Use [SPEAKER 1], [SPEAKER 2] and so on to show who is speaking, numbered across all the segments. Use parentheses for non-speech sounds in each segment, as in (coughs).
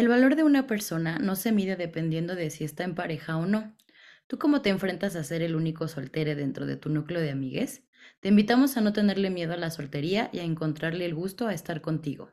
[SPEAKER 1] El valor de una persona no se mide dependiendo de si está en pareja o no. ¿Tú cómo te enfrentas a ser el único soltere dentro de tu núcleo de amigues? Te invitamos a no tenerle miedo a la soltería y a encontrarle el gusto a estar contigo.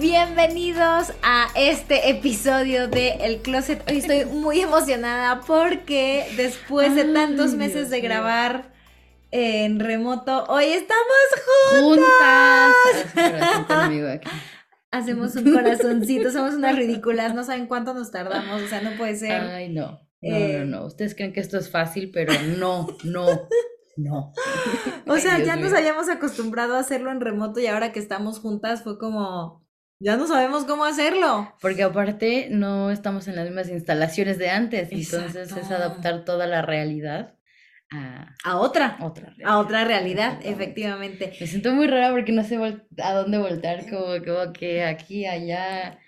[SPEAKER 2] Bienvenidos a este episodio de El Closet. Hoy estoy (laughs) muy emocionada porque después de tantos meses de grabar en remoto, hoy estamos juntas.
[SPEAKER 1] juntas. (laughs)
[SPEAKER 2] Hacemos un corazoncito, somos unas ridículas, no saben cuánto nos tardamos, o sea, no puede ser.
[SPEAKER 1] Ay, no. No, no, no. Ustedes creen que esto es fácil, pero no, no. No. (laughs)
[SPEAKER 2] O sea, ya nos habíamos acostumbrado a hacerlo en remoto y ahora que estamos juntas fue como, ya no sabemos cómo hacerlo.
[SPEAKER 1] Porque aparte no estamos en las mismas instalaciones de antes, entonces es adaptar toda la realidad a,
[SPEAKER 2] a otra,
[SPEAKER 1] otra
[SPEAKER 2] realidad. a otra realidad, efectivamente.
[SPEAKER 1] Me siento muy rara porque no sé a dónde voltar, como, como que aquí, allá.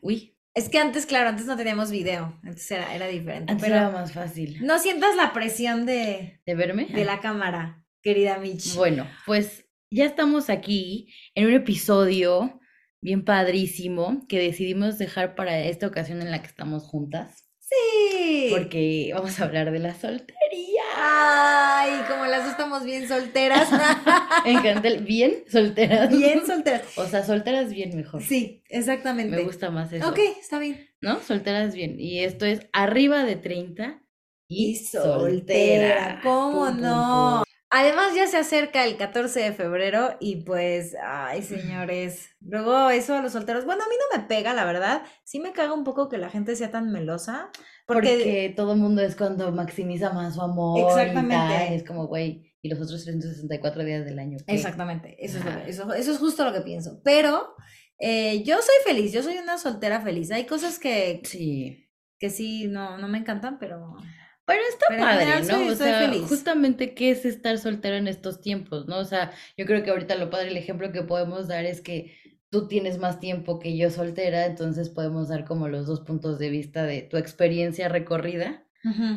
[SPEAKER 1] Uy.
[SPEAKER 2] Es que antes, claro, antes no teníamos video, antes era, era diferente.
[SPEAKER 1] Antes
[SPEAKER 2] pero
[SPEAKER 1] era más fácil.
[SPEAKER 2] No sientas la presión de...
[SPEAKER 1] ¿De verme?
[SPEAKER 2] De la cámara, querida Mitch.
[SPEAKER 1] Bueno, pues ya estamos aquí en un episodio bien padrísimo que decidimos dejar para esta ocasión en la que estamos juntas.
[SPEAKER 2] Sí.
[SPEAKER 1] Porque vamos a hablar de la soltería.
[SPEAKER 2] Ay, como las dos estamos bien solteras. (laughs)
[SPEAKER 1] encanta bien solteras.
[SPEAKER 2] Bien solteras.
[SPEAKER 1] O sea, solteras bien mejor.
[SPEAKER 2] Sí, exactamente.
[SPEAKER 1] Me gusta más eso.
[SPEAKER 2] Ok, está bien.
[SPEAKER 1] ¿No? Solteras bien. Y esto es arriba de 30
[SPEAKER 2] y, soltera. ¿Cómo no? Además ya se acerca el 14 de febrero y pues, ay señores, luego eso a los solteros, bueno, a mí no me pega, la verdad, sí me caga un poco que la gente sea tan melosa.
[SPEAKER 1] Porque, todo el mundo es cuando maximiza más su amor. Exactamente. es como, güey, y los otros 364 días del año.
[SPEAKER 2] Exactamente, eso es, eso, es justo lo que pienso. Pero eh, yo soy feliz, yo soy una soltera feliz. Hay cosas que
[SPEAKER 1] sí,
[SPEAKER 2] que sí no, no me encantan, pero...
[SPEAKER 1] Pero está padre, ¿no? o sea, justamente qué es estar soltero en estos tiempos, ¿no? O sea, yo creo que ahorita lo padre, el ejemplo que podemos dar es que tú tienes más tiempo que yo soltera, entonces podemos dar como los dos puntos de vista de tu experiencia recorrida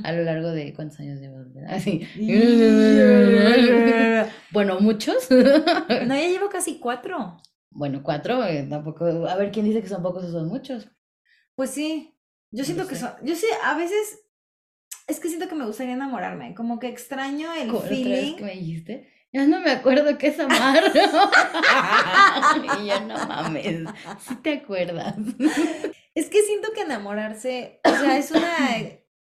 [SPEAKER 1] a lo largo de cuántos años llevas. Así. (laughs) (laughs) bueno, muchos.
[SPEAKER 2] no, ya llevo casi cuatro.
[SPEAKER 1] Bueno, cuatro, eh, tampoco. A ver, ¿quién dice que son pocos o son muchos?
[SPEAKER 2] Pues sí. Yo siento que son. Yo sí, a veces es que siento que me gustaría enamorarme, como que extraño el feeling.
[SPEAKER 1] que me dijiste? Ya no me acuerdo qué es amar. (laughs) (laughs) y ya no mames, sí te acuerdas.
[SPEAKER 2] es que siento que enamorarse, o sea, es una,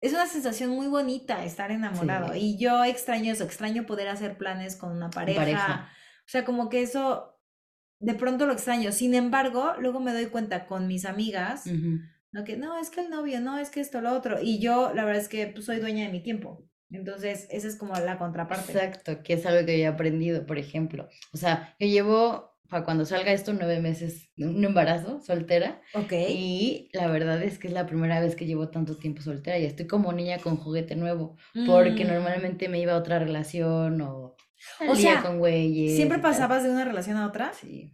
[SPEAKER 2] es una sensación muy bonita estar enamorado. Y yo extraño eso, extraño poder hacer planes con una pareja. O sea, como que eso, de pronto lo extraño. Sin embargo, luego me doy cuenta con mis amigas. No, que no, es que el novio, no, es que esto, lo otro. Y yo, la verdad es que pues, soy dueña de mi tiempo. Entonces, esa es como la contraparte.
[SPEAKER 1] Exacto, que es algo que yo he aprendido, por ejemplo. O sea, yo llevo, para cuando salga esto, nueve meses de un embarazo, soltera.
[SPEAKER 2] Ok.
[SPEAKER 1] Y la verdad es que es la primera vez que llevo tanto tiempo soltera y estoy como niña con juguete nuevo. Porque mm. normalmente me iba a otra relación o
[SPEAKER 2] o sea,
[SPEAKER 1] con güeyes.
[SPEAKER 2] ¿Siempre pasabas de una relación a otra?
[SPEAKER 1] Sí.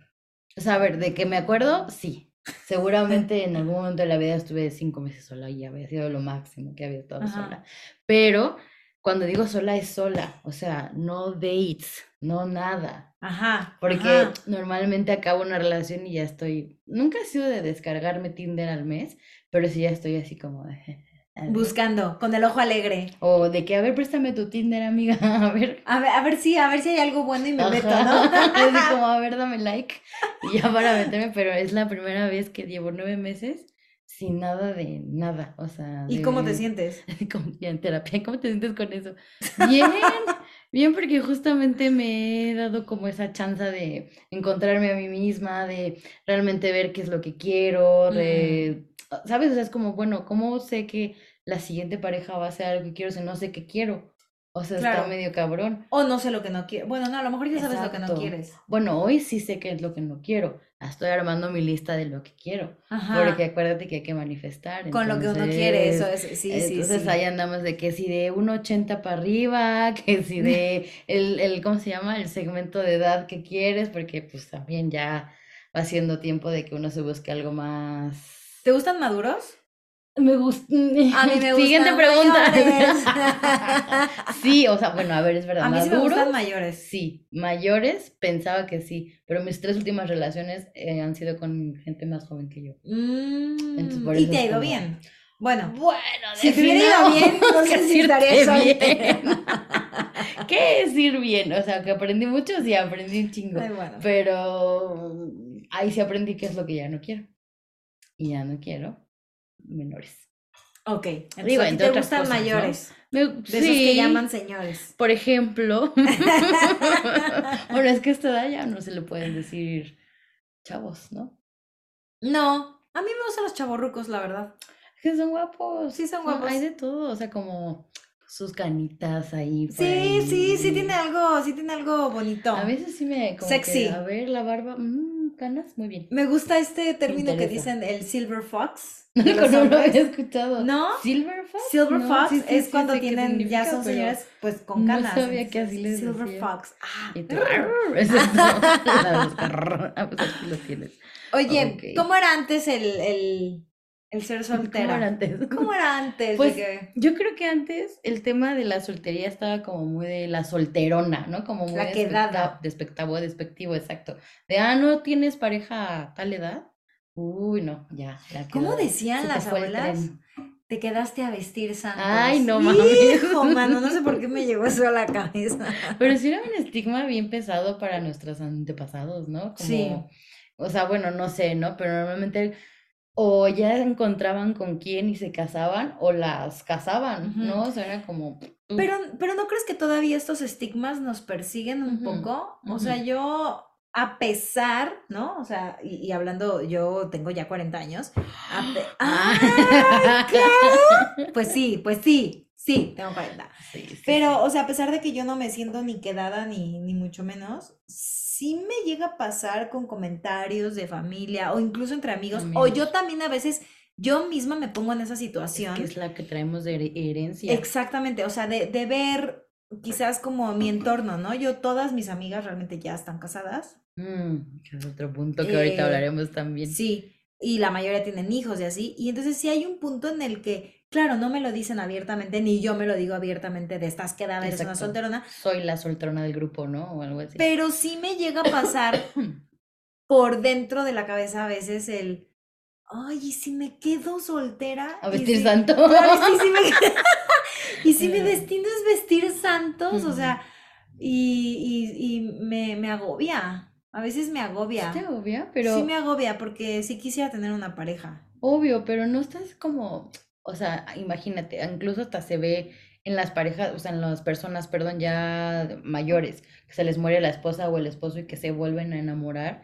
[SPEAKER 1] O sea, a ver, de que me acuerdo, sí. Seguramente (laughs) en algún momento de la vida estuve cinco meses sola y había sido lo máximo que había estado sola. Pero cuando digo sola es sola, o sea, no dates, no nada.
[SPEAKER 2] Ajá.
[SPEAKER 1] Porque normalmente acabo una relación y ya estoy. Nunca he sido de descargarme Tinder al mes, pero sí ya estoy así como de.
[SPEAKER 2] Buscando, con el ojo alegre.
[SPEAKER 1] O de que, a ver, préstame tu Tinder, amiga, (laughs) a ver.
[SPEAKER 2] A ver, a ver si, a ver si hay algo bueno y me meto, ¿no? (laughs)
[SPEAKER 1] es como, (laughs) a ver, dame like. Y ya para meterme, pero es la primera vez que llevo nueve meses sin nada de nada, o sea.
[SPEAKER 2] ¿Y cómo te sientes?
[SPEAKER 1] Como, ya en terapia, ¿cómo te sientes con eso? Bien, bien, porque justamente me he dado como esa chance de encontrarme a mí misma, de realmente ver qué es lo que quiero, de, ¿sabes? O sea, es como, bueno, ¿cómo sé que la siguiente pareja va a ser algo que quiero si no sé qué quiero. O sea, está medio cabrón.
[SPEAKER 2] O no sé lo que no quiero. Bueno, no, a lo mejor ya sabes lo que no quieres.
[SPEAKER 1] Bueno, hoy sí sé qué es lo que no quiero. Estoy armando mi lista de lo que quiero. Ajá. Porque acuérdate que hay que manifestar.
[SPEAKER 2] Con lo que uno quiere, eso es. Sí, sí,
[SPEAKER 1] sí. Entonces ahí andamos de que si de 1,80 para arriba, que si de (laughs) el, el, ¿cómo se llama? El segmento de edad que quieres, porque pues también ya va siendo tiempo de que uno se busque algo más.
[SPEAKER 2] ¿Te gustan maduros?
[SPEAKER 1] Me gusta. A mí me (laughs) Siguiente pregunta. (laughs) sí, o sea, bueno, a ver, es verdad.
[SPEAKER 2] A mí sí me gustan mayores.
[SPEAKER 1] Sí, mayores, pensaba que sí, pero mis tres últimas relaciones eh, han sido con gente más joven que yo.
[SPEAKER 2] Mm, y te ha ido bien. Bueno, bueno si te hubiera ido bien, (laughs) no sé si
[SPEAKER 1] bien. ¿Qué es ir bien? O sea, que aprendí mucho, sí, aprendí un chingo. Pero ahí sí aprendí qué es lo que ya no quiero. Y ya no quiero menores.
[SPEAKER 2] Ok, entonces te gustan mayores. de esos que llaman señores.
[SPEAKER 1] Por ejemplo. (laughs) (laughs) bueno, es que a esta edad ya no se le pueden decir chavos, ¿no?
[SPEAKER 2] No, a mí me gustan los chavorrucos, la verdad.
[SPEAKER 1] Es que son guapos.
[SPEAKER 2] Sí, son guapos.
[SPEAKER 1] Hay de todo, o sea, como sus canitas ahí.
[SPEAKER 2] Sí, sí, sí tiene algo, sí tiene algo bonito.
[SPEAKER 1] A veces sí me como sexy. a ver la barba, mmm, canas, muy bien.
[SPEAKER 2] Me gusta este término que dicen el silver fox.
[SPEAKER 1] No, lo había escuchado.
[SPEAKER 2] ¿No?
[SPEAKER 1] ¿Silver Fox?
[SPEAKER 2] Silver Fox es cuando tienen, ya son señores, pues con canas.
[SPEAKER 1] No sabía que así les
[SPEAKER 2] Silver Fox. Ah. Y tú,
[SPEAKER 1] ah, pues aquí lo tienes.
[SPEAKER 2] Oye, ¿cómo era antes el, el, el ser soltera? (laughs)
[SPEAKER 1] ¿Cómo era antes?
[SPEAKER 2] ¿Cómo era antes?
[SPEAKER 1] Pues yo creo que antes el tema de la soltería estaba como muy de la solterona, ¿no? Como muy
[SPEAKER 2] la quedada.
[SPEAKER 1] Despectivo, despectivo, exacto. De, ah, ¿no tienes pareja a tal edad? Uy, no, ya.
[SPEAKER 2] ¿Cómo decían las abuelas? Te quedaste a vestir santos.
[SPEAKER 1] Ay, no mames.
[SPEAKER 2] Hijo, (laughs) mano, no sé por qué me llegó eso a la cabeza.
[SPEAKER 1] Pero sí era un estigma bien pesado para nuestros antepasados, ¿no? sí. O sea, bueno, no sé, ¿no? Pero normalmente o ya encontraban con quién y se casaban o las casaban, ¿no? O sea, era como...
[SPEAKER 2] Pero, pero ¿no crees que todavía estos estigmas nos persiguen un poco? O sea, yo a pesar, ¿no? O sea, y, hablando, yo tengo ya 40 años. (gasps) ¡Ah! (laughs) claro! Pues sí, pues sí, sí, tengo 40. Pero, o sea, a pesar de que yo no me siento ni quedada ni, ni mucho menos, sí me llega a pasar con comentarios de familia o incluso entre amigos, o yo también a veces yo misma me pongo en esa situación.
[SPEAKER 1] que es la que traemos de herencia.
[SPEAKER 2] Exactamente, o sea, de, de ver quizás como mi entorno, ¿no? Yo todas mis amigas realmente ya están casadas.
[SPEAKER 1] Mm, que es otro punto que ahorita eh, hablaremos también.
[SPEAKER 2] Sí, y la mayoría tienen hijos y así. Y entonces sí hay un punto en el que, claro, no me lo dicen abiertamente, ni yo me lo digo abiertamente de estás quedada, eres una solterona.
[SPEAKER 1] Soy la solterona del grupo, ¿no? O algo así.
[SPEAKER 2] Pero sí me llega a pasar (coughs) por dentro de la cabeza a veces el, ay, ¿y si me quedo soltera?
[SPEAKER 1] A vestir santo.
[SPEAKER 2] y si mi (laughs) (laughs) destino es vestir santos, o sea, y, y, y me, me agobia. A veces me agobia.
[SPEAKER 1] ¿Sí te agobia? Pero...
[SPEAKER 2] Sí me agobia porque sí quisiera tener una pareja.
[SPEAKER 1] Obvio, pero no estás como, o sea, imagínate, incluso hasta se ve en las parejas, o sea, en las personas, perdón, ya mayores, que se les muere la esposa o el esposo y que se vuelven a enamorar,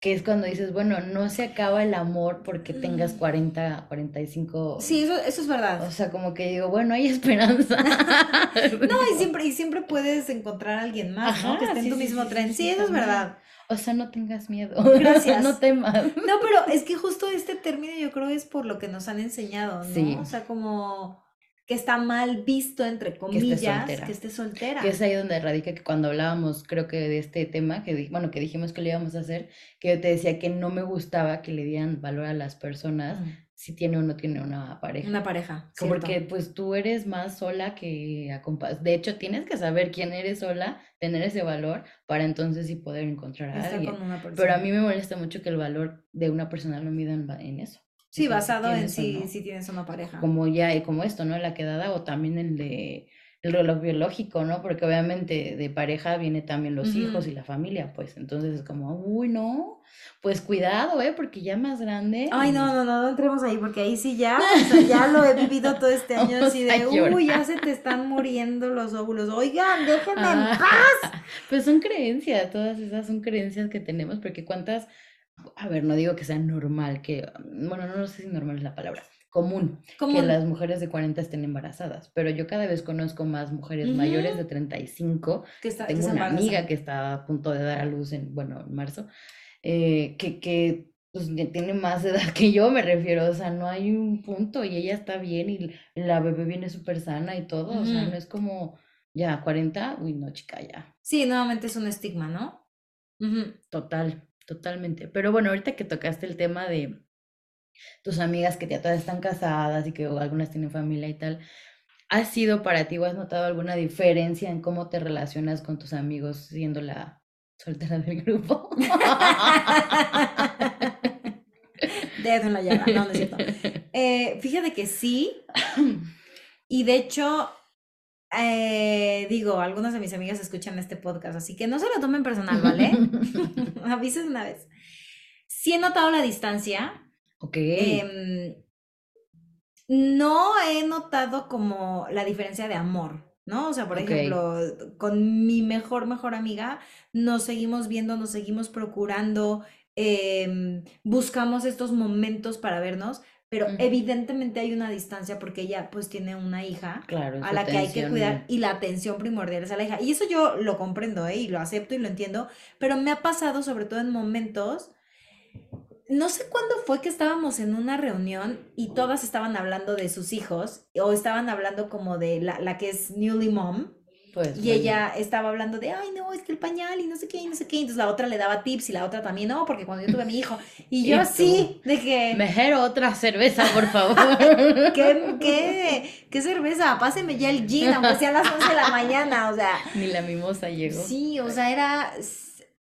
[SPEAKER 1] que es cuando dices, bueno, no se acaba el amor porque tengas 40, 45.
[SPEAKER 2] Sí, eso, eso es verdad.
[SPEAKER 1] O sea, como que digo, bueno, hay (laughs) esperanza. (laughs)
[SPEAKER 2] no, y (laughs) siempre, y siempre puedes encontrar a alguien más, ¿no? Que esté en tu mismo tren. Sí, eso es verdad.
[SPEAKER 1] O sea, no tengas miedo. (laughs)
[SPEAKER 2] Gracias.
[SPEAKER 1] no temas.
[SPEAKER 2] No, pero es que justo este término yo creo es por lo que nos han enseñado, ¿no? Sí. O sea, como que está mal visto, entre comillas, que esté soltera.
[SPEAKER 1] Que es ahí donde radica que cuando hablábamos, creo que de este tema, que bueno, que dijimos que lo íbamos a hacer, que yo te decía que no me gustaba que le dieran valor a las personas si tiene o no tiene una pareja.
[SPEAKER 2] Una pareja.
[SPEAKER 1] Porque pues tú eres más sola que acompañada. De hecho, tienes que saber quién eres sola, tener ese valor para entonces sí poder encontrar a alguien. Pero a mí me molesta mucho que el valor de una persona lo midan en eso.
[SPEAKER 2] Sí, basado en si, si tienes una pareja.
[SPEAKER 1] Como ya, como esto, ¿no? La quedada o también el de el reloj biológico, ¿no? Porque obviamente de pareja viene también los hijos y la familia, pues entonces es como, uy, no, pues cuidado, ¿eh? Porque ya más grande.
[SPEAKER 2] Ay, no, no, no, no entremos ahí, porque ahí sí ya, ya lo he vivido todo este (laughs) año así de, uy, ya se te están muriendo los óvulos, oigan, déjenme en paz. (laughs)
[SPEAKER 1] Pues son creencias, todas esas son creencias que tenemos, porque cuántas, a ver, no digo que sea normal, que, bueno, no, no sé si normal es la palabra, común, que las mujeres de 40 estén embarazadas, pero yo cada vez conozco más mujeres mayores de 35. Que está, Tengo una amiga que está a punto de dar a luz en, bueno, en marzo, eh, que, que pues, tiene más edad que yo, me refiero, o sea, no hay un punto y ella está bien y la bebé viene súper sana y todo, o sea, no es como, ya, 40, uy, no, chica, ya.
[SPEAKER 2] Sí, nuevamente es un estigma, ¿no?
[SPEAKER 1] Total, totalmente. Pero bueno, ahorita que tocaste el tema de tus amigas que ya todas están casadas y que algunas tienen familia y tal, ¿ha sido para ti o has notado alguna diferencia en cómo te relacionas con tus amigos siendo la soltera del grupo?
[SPEAKER 2] Dedo en la llaga, no, no es cierto. Eh, fíjate que sí. Y de hecho, eh, digo, algunas de mis amigas escuchan este podcast, así que no se lo tomen personal, ¿vale? (laughs) (laughs) Avises una vez. Sí he notado la distancia.
[SPEAKER 1] Ok.
[SPEAKER 2] Em, no he notado como la diferencia de amor, ¿no? O sea, por ejemplo, con mi mejor, mejor amiga, nos seguimos viendo, nos seguimos procurando, em, buscamos estos momentos para vernos, pero evidentemente hay una distancia porque ella pues tiene una hija a la que hay que cuidar y la atención primordial es a la hija. Y eso yo lo comprendo ¿eh? y lo acepto y lo entiendo, pero me ha pasado sobre todo en momentos, no sé cuándo fue que estábamos en una reunión y todas estaban hablando de sus hijos o estaban hablando como de la, la que es newly mom pues, y ella estaba hablando de, ay, no, es que el pañal y no sé qué, y no sé qué. Entonces la otra le daba tips y la otra también, no, porque cuando yo tuve a mi hijo. Y yo así, de que.
[SPEAKER 1] Mejor otra cerveza, por favor. (laughs)
[SPEAKER 2] ¿Qué, qué, qué cerveza? Páseme ya el gin, aunque sea a las 11 de la mañana, o sea.
[SPEAKER 1] Ni la mimosa llegó.
[SPEAKER 2] Sí, o sea, era.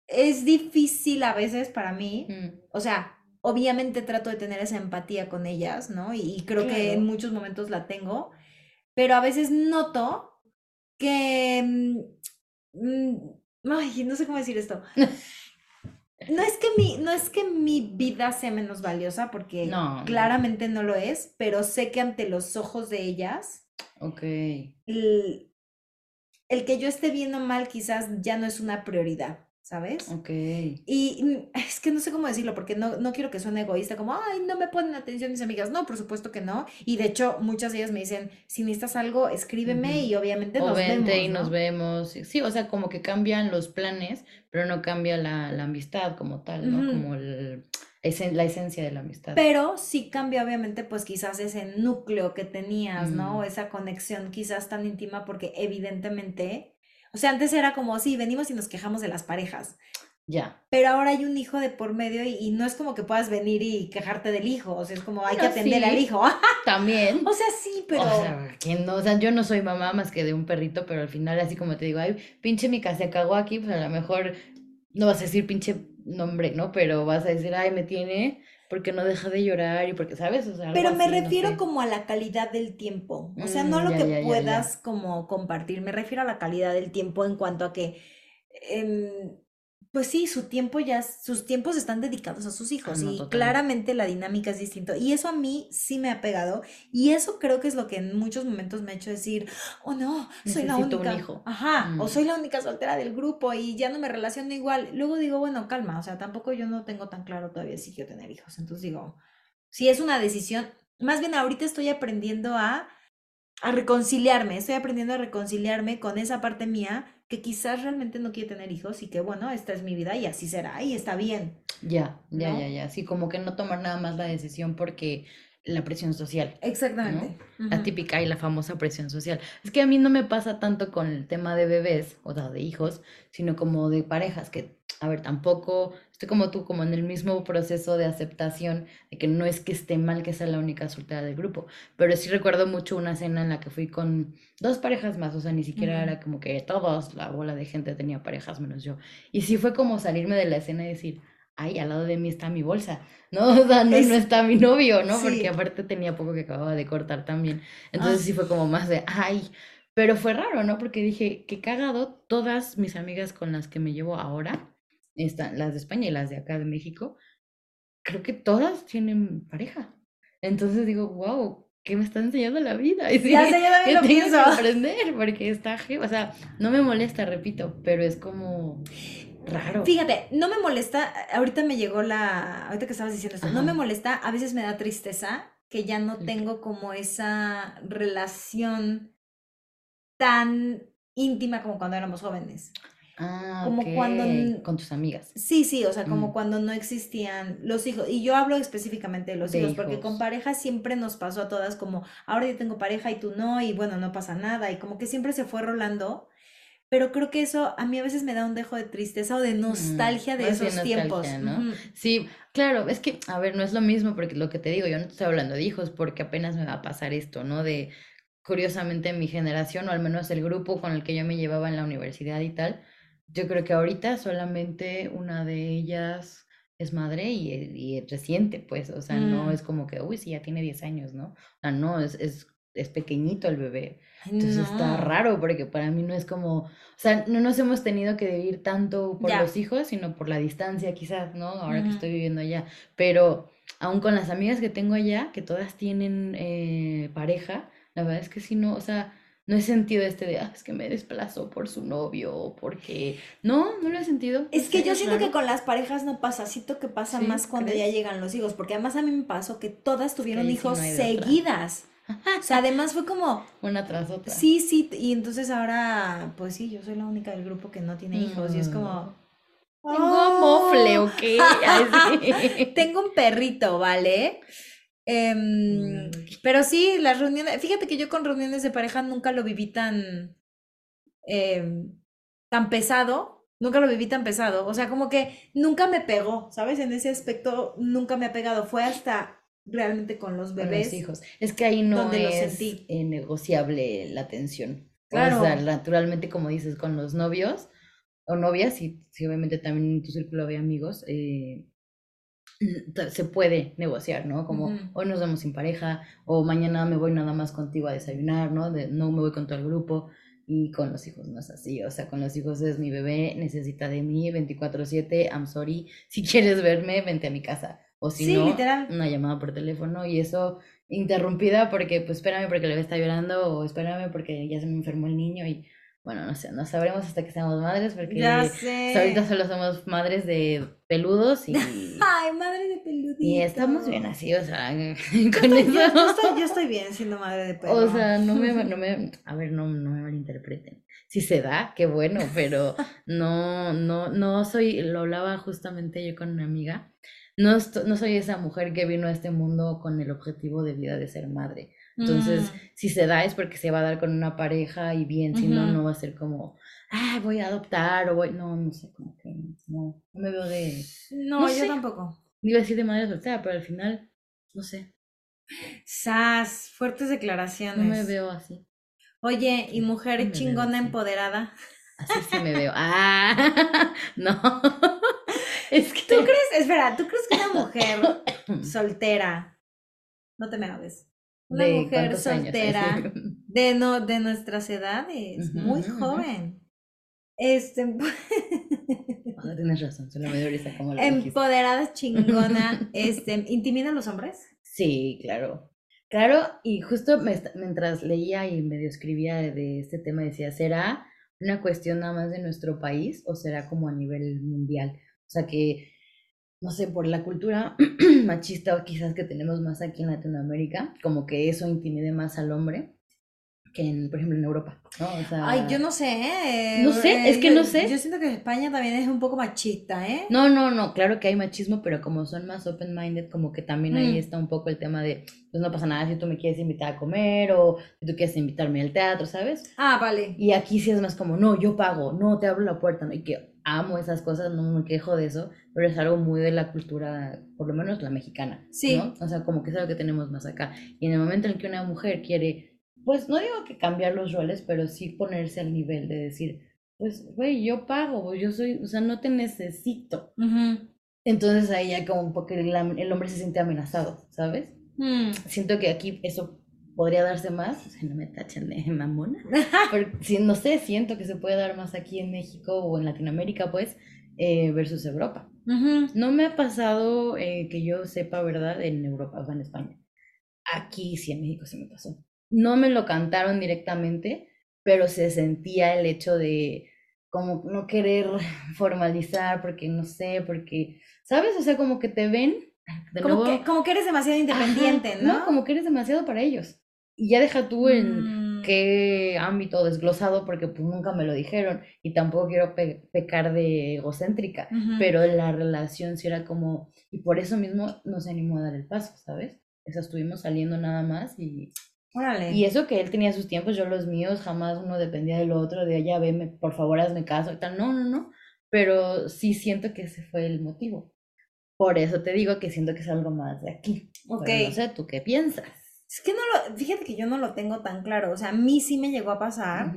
[SPEAKER 2] Es difícil a veces para mí. Mm. O sea, obviamente trato de tener esa empatía con ellas, ¿no? Y, creo que en muchos momentos la tengo. Pero a veces noto que... Mm, mm, ay, no sé cómo decir esto. No es que mi, no es que mi vida sea menos valiosa, porque claramente no. lo es, pero sé que ante los ojos de ellas,
[SPEAKER 1] okay.
[SPEAKER 2] el, el que yo esté viendo mal quizás ya no es una prioridad. ¿Sabes?
[SPEAKER 1] Ok.
[SPEAKER 2] Y es que no sé cómo decirlo, porque no, no quiero que suene egoísta, como, ay, no me ponen atención mis amigas. No, por supuesto que no. Y de hecho, muchas de ellas me dicen, si necesitas algo, escríbeme y obviamente
[SPEAKER 1] nos vemos. y nos vemos. Sí, o sea, como que cambian los planes, pero no cambia la, amistad como tal, ¿no? Como el, la esencia de la amistad.
[SPEAKER 2] Pero sí cambia, obviamente, pues quizás ese núcleo que tenías, ¿no? Esa conexión quizás tan íntima, porque evidentemente o sea, antes era como, sí, venimos y nos quejamos de las parejas.
[SPEAKER 1] Ya.
[SPEAKER 2] Pero ahora hay un hijo de por medio y, no es como que puedas venir y quejarte del hijo, o sea, es como hay que atender al hijo. (laughs)
[SPEAKER 1] También.
[SPEAKER 2] O sea, sí, pero...
[SPEAKER 1] O sea, no? O sea, yo no soy mamá más que de un perrito, pero al final así como te digo, ay, pinche mi casa se cagó aquí, pues a lo mejor no vas a decir pinche nombre, ¿no? Pero vas a decir, ay, me tiene porque no deja de llorar y porque, ¿sabes? O sea,
[SPEAKER 2] Pero me refiero como a la calidad del tiempo, o sea, no mm, lo que puedas como compartir, me refiero a la calidad del tiempo en cuanto a que... Em, pues sí, su tiempo ya, sus tiempos están dedicados a sus hijos y claramente la dinámica es distinta. Y eso a mí sí me ha pegado y eso creo que es lo que en muchos momentos me ha hecho decir, oh no, soy la única. hijo. Ajá, o mm. soy la única soltera del grupo y ya no me relaciono igual. Luego digo, bueno, calma, o sea, tampoco yo no tengo tan claro todavía si quiero tener hijos. Entonces digo, si es una decisión, más bien ahorita estoy aprendiendo a, a reconciliarme, estoy aprendiendo a reconciliarme con esa parte mía que quizás realmente no quiere tener hijos y que bueno, esta es mi vida y así será y está bien.
[SPEAKER 1] Ya, ya, ya, ya. Sí, como que no tomar nada más la decisión porque la presión social.
[SPEAKER 2] Exactamente.
[SPEAKER 1] La típica y la famosa presión social. Es que a mí no me pasa tanto con el tema de bebés o de hijos, sino como de parejas, que, a ver, tampoco estoy como tú, como en el mismo proceso de aceptación, de que no es que esté mal que sea la única soltera del grupo, pero sí recuerdo mucho una cena en la que fui con dos parejas más, o sea, ni siquiera era como que todos, la bola de gente tenía parejas menos yo. Y sí fue como salirme de la escena y decir, ay, al lado de mí está mi bolsa, (laughs) ¿no? O sea, no, no está mi novio, ¿no? Porque aparte tenía poco que acababa de cortar también. Entonces sí fue como más de, ay, pero fue raro, ¿no? Porque dije, qué cagado, todas mis amigas con las que me llevo ahora, están, las de España y las de acá de México, creo que todas tienen pareja. Entonces digo, wow, ¿qué me está enseñando la vida?
[SPEAKER 2] Y ya sé, yo también lo pienso.
[SPEAKER 1] aprender, porque está, o sea, no me molesta, repito, pero es como raro.
[SPEAKER 2] Fíjate, no me molesta, ahorita me llegó la, ahorita que estabas diciendo esto, no me molesta, a veces me da tristeza que ya no tengo como esa relación tan íntima como cuando éramos jóvenes.
[SPEAKER 1] Ah, como cuando con tus amigas.
[SPEAKER 2] Sí, sí, o sea, como mm. cuando no existían los hijos. Y yo hablo específicamente de los hijos, porque con pareja siempre nos pasó a todas como, ahora yo tengo pareja y tú no, y bueno, no pasa nada, y como que siempre se fue rolando. Pero creo que eso a mí a veces me da un dejo de tristeza o de mm, nostalgia de esos tiempos.
[SPEAKER 1] ¿no? Sí, claro, es que, a ver, no es lo mismo, porque lo que te digo, yo no te estoy hablando de hijos, porque apenas me va a pasar esto, ¿no? De, curiosamente, mi generación, o al menos el grupo con el que yo me llevaba en la universidad y tal, yo creo que ahorita solamente una de ellas es madre y, y es reciente, pues, o sea, no mm. es como que, uy, sí, ya tiene 10 años, ¿no? O sea, no, es, es, es pequeñito el bebé. Entonces está raro porque para mí no es como, o sea, no nos hemos tenido que vivir tanto por los hijos, sino por la distancia quizás, ¿no? Ahora que estoy viviendo allá. Pero aún con las amigas que tengo allá, que todas tienen eh, pareja, la verdad es que sí, no, o sea, no he sentido este de, ah, es que me desplazó por su novio, porque... No, no lo he sentido.
[SPEAKER 2] Es que yo siento que con las parejas no pasa, siento que pasa más cuando ya llegan los hijos, porque además a mí me pasó que todas tuvieron hijos seguidas. O sea, además fue como... (laughs)
[SPEAKER 1] Una tras otra.
[SPEAKER 2] Sí, sí, y entonces ahora, pues sí, yo soy la única del grupo que no tiene hijos y es como...
[SPEAKER 1] Tengo mofle, ¿o qué? (laughs) (laughs)
[SPEAKER 2] Tengo un perrito, ¿vale? Em, mm. pero sí, las reuniones, fíjate que yo con reuniones de pareja nunca lo viví tan, em, tan pesado, nunca lo viví tan pesado, o sea, como que nunca me pegó, ¿sabes? En ese aspecto nunca me ha pegado, fue hasta realmente con los bebés.
[SPEAKER 1] hijos. Es que ahí no es eh, negociable la tensión. Claro. O sea, naturalmente, como dices, con los novios o novias, y obviamente también en tu círculo había amigos, eh, se puede negociar, ¿no? Como hoy nos vemos sin pareja o mañana me voy nada más contigo a desayunar, ¿no? De, no me voy con todo el grupo y con los hijos no es así, o sea, con los hijos es mi bebé, necesita de mí 24/7, I'm sorry, (laughs) si quieres verme, vente a mi casa o si no, una llamada por teléfono y eso interrumpida porque pues espérame porque le bebé está llorando o espérame porque ya se me enfermó el niño y bueno, no sé, no sabremos hasta que seamos madres, porque ahorita solo somos madres de peludos y... (laughs)
[SPEAKER 2] Ay, madre de peluditos.
[SPEAKER 1] Y estamos bien así, o sea, (laughs)
[SPEAKER 2] con eso... Yo, estoy, bien siendo madre de peludos.
[SPEAKER 1] O sea, no me, no me, (laughs) a ver, no, no me malinterpreten. Si se da, qué bueno, pero no, no, no soy, lo hablaba justamente yo con una amiga, no, no soy esa mujer que vino a este mundo con el objetivo de vida de ser madre. Entonces, mm. si se da es porque se va a dar con una pareja y bien, si no, no va a ser como, ah, voy a adoptar o voy, no, no sé, como que no, no me veo de...
[SPEAKER 2] No, yo tampoco.
[SPEAKER 1] Iba a decir de madre soltera, pero al final, no sé.
[SPEAKER 2] Sas, fuertes declaraciones. No
[SPEAKER 1] me veo así.
[SPEAKER 2] Oye, ¿y mujer chingona empoderada?
[SPEAKER 1] Así sí me veo. (laughs) Ah, (laughs) no. (laughs)
[SPEAKER 2] Es que... ¿Tú crees, espera, ¿tú crees que una mujer (coughs) soltera, no te me hagas, una mujer soltera de, no, de nuestras edades, muy joven. Este. (laughs)
[SPEAKER 1] Ah, tienes razón, se me como
[SPEAKER 2] Empoderada, chingona. (laughs) este, ¿Intimida a los hombres?
[SPEAKER 1] Sí, claro. Claro, y justo mientras leía y medio escribía de este tema, decía, ¿será una cuestión nada más de nuestro país o será como a nivel mundial? O sea, que no sé, por la cultura (clears throat) machista quizás que tenemos más aquí en Latinoamérica, como que eso intimide más al hombre que en, por ejemplo, en Europa, ¿no? O
[SPEAKER 2] sea, Ay, yo no sé, ¿eh?
[SPEAKER 1] No sé, es que no sé.
[SPEAKER 2] Yo siento que España también es un poco machista, ¿eh?
[SPEAKER 1] No, no, no, claro que hay machismo, pero como son más open-minded, como que también ahí mm. está un poco el tema de, pues no pasa nada si tú me quieres invitar a comer o si tú quieres invitarme al teatro, ¿sabes?
[SPEAKER 2] Ah, vale.
[SPEAKER 1] Y aquí sí es más como, no, yo pago, no, te abro la puerta, ¿no? Y que amo esas cosas, no me quejo de eso, pero es algo muy de la cultura, por lo menos la mexicana, sí. ¿no? O sea, como que es algo que tenemos más acá. Y en el momento en el que una mujer quiere, pues no digo que cambiar los roles, pero sí ponerse al nivel de decir, pues, güey, yo pago, yo soy, o sea, no te necesito. Entonces ahí ya como porque el, el, hombre se siente amenazado, ¿sabes? Mm. Siento que aquí eso podría darse más, o sea, no me tachen de (laughs) mamona, (laughs) si, no sé, siento que se puede dar más aquí en México o en Latinoamérica, pues, eh, versus Europa. No me ha pasado eh, que yo sepa, ¿verdad?, en Europa, o sea, en España. Aquí sí, en México sí me pasó. No me lo cantaron directamente, pero se sentía el hecho de como no querer (laughs) formalizar porque no sé, porque, ¿sabes? O sea, como que te ven
[SPEAKER 2] como, que, como que eres demasiado independiente, ¿no?
[SPEAKER 1] Como que eres demasiado para ellos. Y ya deja tú en mm. qué ámbito desglosado, porque pues nunca me lo dijeron y tampoco quiero pecar de egocéntrica, pero la relación sí era como, y por eso mismo no se animó a dar el paso, ¿sabes? O sea, estuvimos saliendo nada más y... Órale. Y eso que él tenía sus tiempos, yo los míos, jamás uno dependía del otro, de allá, veme, por favor, hazme caso y tal. No, no, no. Pero sí siento que ese fue el motivo. Por eso te digo que siento que es algo más de aquí. Ok. no sé, ¿tú qué piensas?
[SPEAKER 2] Es que no lo, fíjate que yo no lo tengo tan claro. O sea, a mí sí me llegó a pasar,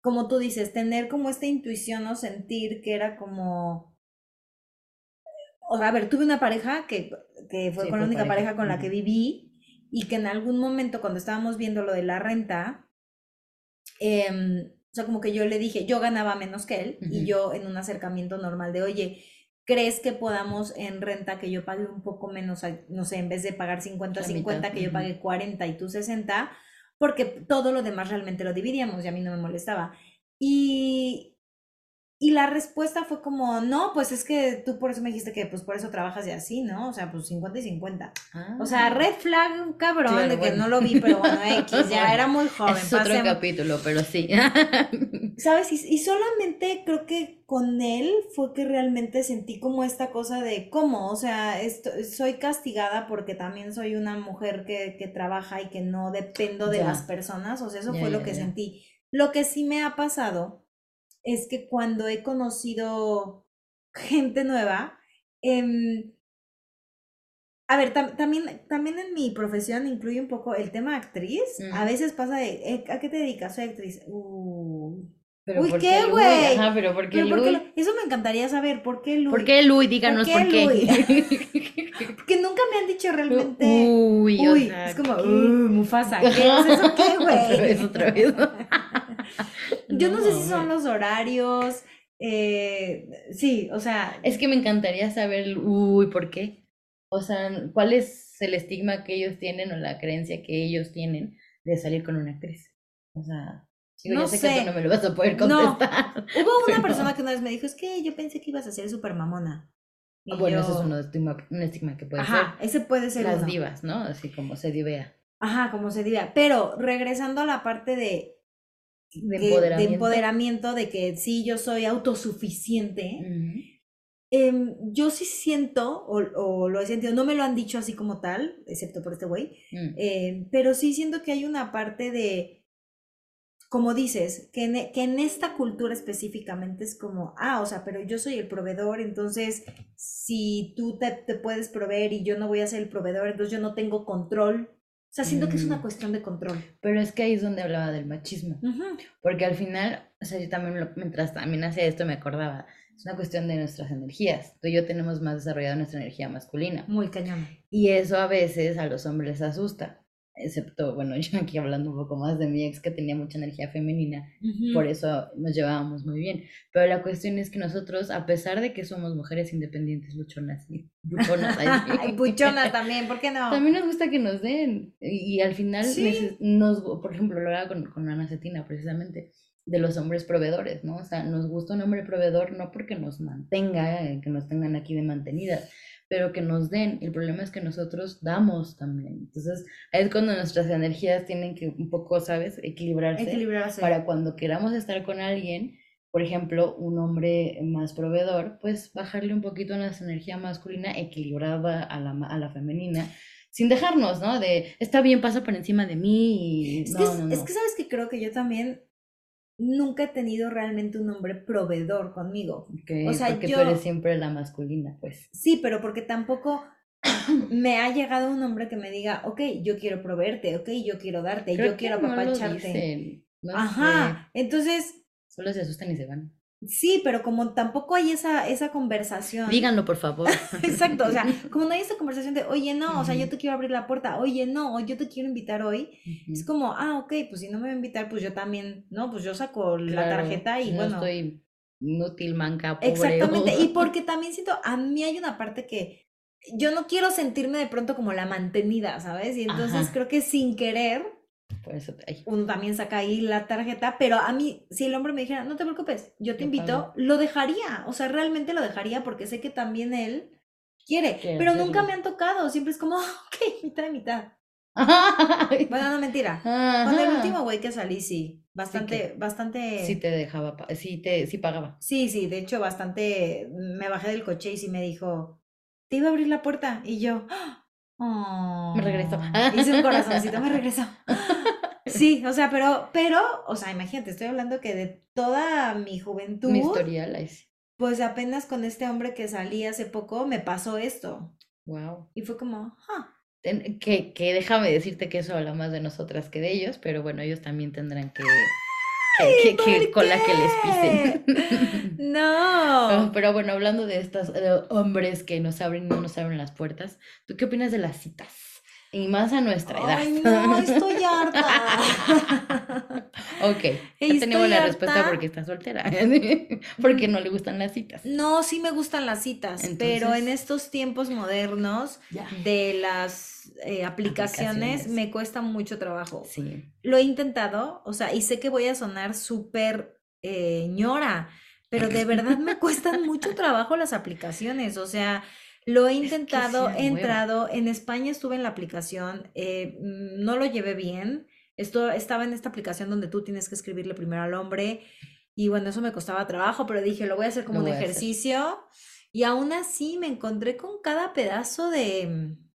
[SPEAKER 2] como tú dices, tener como esta intuición o sentir que era como. O sea, a ver, tuve una pareja que, que fue con la única pareja, con la que viví y que en algún momento cuando estábamos viendo lo de la renta, eh, o sea, como que yo le dije, yo ganaba menos que él y yo en un acercamiento normal de, oye, ¿crees que podamos en renta que yo pague un poco menos, no sé, en vez de pagar 50, 50, que yo pague 40 y tú 60? Porque todo lo demás realmente lo dividíamos y a mí no me molestaba. Y, y la respuesta fue como, no, pues es que tú por eso me dijiste que pues por eso trabajas y así, ¿no? O sea, pues 50 y 50. o sea, ah. red flag, cabrón, de que no lo vi, pero bueno, (laughs) X, ya era muy joven.
[SPEAKER 1] Es otro capítulo, pero sí. (laughs)
[SPEAKER 2] ¿Sabes? Y, solamente creo que con él fue que realmente sentí como esta cosa de, ¿cómo? O sea, esto, soy castigada porque también soy una mujer que, que trabaja y que no dependo de las personas. O sea, eso fue lo que sentí. Lo que sí me ha pasado es que cuando he conocido gente nueva, em, a ver, también, también en mi profesión incluye un poco el tema actriz. A veces pasa de, eh, ¿a qué te dedicas? Soy actriz. Uy, ¿qué, güey? Ajá, pero ¿por qué Eso me encantaría saber, ¿por qué Luis?
[SPEAKER 1] ¿Por qué Luis? Díganos por qué. (laughs)
[SPEAKER 2] Porque nunca me han dicho realmente. Uy, Uy es como, uh, Mufasa, ¿qué es eso qué, güey? Es (laughs) otra vez. (laughs) Yo no, sé si son los horarios. Eh, sí, o sea.
[SPEAKER 1] Es que me encantaría saber, uy, ¿por qué? O sea, ¿cuál es el estigma que ellos tienen o la creencia que ellos tienen de salir con una actriz? O sea, no sé, que tú no me lo vas a poder contestar.
[SPEAKER 2] Hubo una persona que una vez me dijo, es que yo pensé que ibas a ser súper mamona.
[SPEAKER 1] Bueno, eso es un estigma, un estigma que puede
[SPEAKER 2] Ajá, ser. ese puede ser
[SPEAKER 1] Las divas, ¿no? Así como se divea.
[SPEAKER 2] Ajá, como se divea. Pero regresando a la parte de de empoderamiento. de empoderamiento, de que sí, yo soy autosuficiente. Em, yo sí siento, o, lo he sentido, no me lo han dicho así como tal, excepto por este güey, mm. em, pero sí siento que hay una parte de, como dices, que en, e, que en esta cultura específicamente es como, ah, o sea, pero yo soy el proveedor, entonces si tú te, te puedes proveer y yo no voy a ser el proveedor, entonces yo no tengo control o sea, siento que es una mm. cuestión de control.
[SPEAKER 1] Pero es que ahí es donde hablaba del machismo. Porque al final, o sea, yo también, mientras también hacía esto, me acordaba, es una cuestión de nuestras energías. Tú y yo tenemos más desarrollada nuestra energía masculina.
[SPEAKER 2] Muy cañón.
[SPEAKER 1] Y eso a veces a los hombres les asusta excepto, bueno, (laughs) yo aquí hablando un poco más de mi ex que tenía mucha energía femenina, por eso nos llevábamos muy bien. Pero la cuestión es que nosotros, a pesar de que somos mujeres independientes, luchonas y buchonas, (laughs)
[SPEAKER 2] buchonas (laughs) también, ¿por qué no?
[SPEAKER 1] También nos gusta que nos den. Y, al final, nos, por ejemplo, lo hago con, con Ana Cetina precisamente de los hombres proveedores, ¿no? O sea, nos gusta un hombre proveedor no porque nos mantenga, eh, que nos tengan aquí de mantenidas, pero que nos den. El problema es que nosotros damos también. Entonces, ahí es cuando nuestras energías tienen que un poco, ¿sabes? Equilibrarse. Equilibrarse. Para cuando queramos estar con alguien, por ejemplo, un hombre más proveedor, pues bajarle un poquito a nuestra energía masculina equilibrada a la, a la femenina sin dejarnos, ¿no? De, está bien, pasa por encima de mí.
[SPEAKER 2] es, que, es que sabes que creo que yo también nunca he tenido realmente un hombre proveedor conmigo.
[SPEAKER 1] o sea, porque tú eres siempre la masculina, pues.
[SPEAKER 2] Sí, pero porque tampoco (clears throat) me ha llegado un hombre que me diga, ok, yo quiero proveerte, ok, yo quiero darte, yo quiero apapacharte. Ajá, entonces...
[SPEAKER 1] Solo se asustan y se van.
[SPEAKER 2] Sí, pero como tampoco hay esa, esa conversación.
[SPEAKER 1] Díganlo, por favor. (laughs)
[SPEAKER 2] Exacto, o sea, (laughs) como no hay esa conversación de, oye, no, o sea, yo te quiero abrir la puerta, oye, no, o yo te quiero invitar hoy, es como, ah, ok, pues si no me va a invitar, pues yo también, ¿no? Pues yo saco la tarjeta y no bueno.
[SPEAKER 1] estoy inútil, manca, pobre.
[SPEAKER 2] Exactamente, y (laughs) porque también siento, a mí hay una parte que yo no quiero sentirme de pronto como la mantenida, ¿sabes? Y entonces creo que sin querer uno también saca ahí la tarjeta, pero a mí, si el hombre me dijera, no te preocupes, yo te invito, lo dejaría, o sea, realmente lo dejaría porque sé que también él quiere, pero nunca me han tocado, siempre es como, (laughs) ok, mitad de mitad. bueno, no mentira. Con el último güey que salí, sí. Bastante, bastante.
[SPEAKER 1] Sí te dejaba, sí te, sí pagaba.
[SPEAKER 2] Sí, sí, de hecho, bastante. Me bajé del coche y sí me dijo, te iba a abrir la puerta. Y yo,
[SPEAKER 1] oh, me regresó.
[SPEAKER 2] Hice un corazoncito, me regresó. (laughs) Sí, o sea, pero, pero, o sea, imagínate, estoy hablando que de toda mi juventud. Mi
[SPEAKER 1] historial,
[SPEAKER 2] Pues apenas con este hombre que salí hace poco me pasó esto.
[SPEAKER 1] Wow.
[SPEAKER 2] Y fue como, ah
[SPEAKER 1] que, que déjame decirte que eso habla más de nosotras que de ellos, pero bueno, ellos también tendrán que, que, que, con la que les pisen. (laughs)
[SPEAKER 2] No.
[SPEAKER 1] Pero bueno, hablando de estos hombres que nos abren y no nos abren las puertas, ¿tú qué opinas de las citas? Y más a nuestra edad.
[SPEAKER 2] Ay, no, estoy (laughs) harta.
[SPEAKER 1] ok, ya tenemos la respuesta porque está soltera. (laughs) porque no le gustan las citas.
[SPEAKER 2] No, sí me gustan las citas, pero en estos tiempos modernos de las eh, aplicaciones, me cuesta mucho trabajo.
[SPEAKER 1] Sí.
[SPEAKER 2] Lo he intentado, o sea, y sé que voy a sonar súper eh, ñora, pero de (laughs) verdad me cuestan mucho trabajo las aplicaciones, o sea... Lo he intentado, he entrado, en España estuve en la aplicación, eh, mm, no lo llevé bien, Esto, estaba en esta aplicación donde tú tienes que escribirle primero al hombre y bueno, eso me costaba trabajo, pero dije, lo voy a hacer como un ejercicio y aún así me encontré con cada pedazo de mm,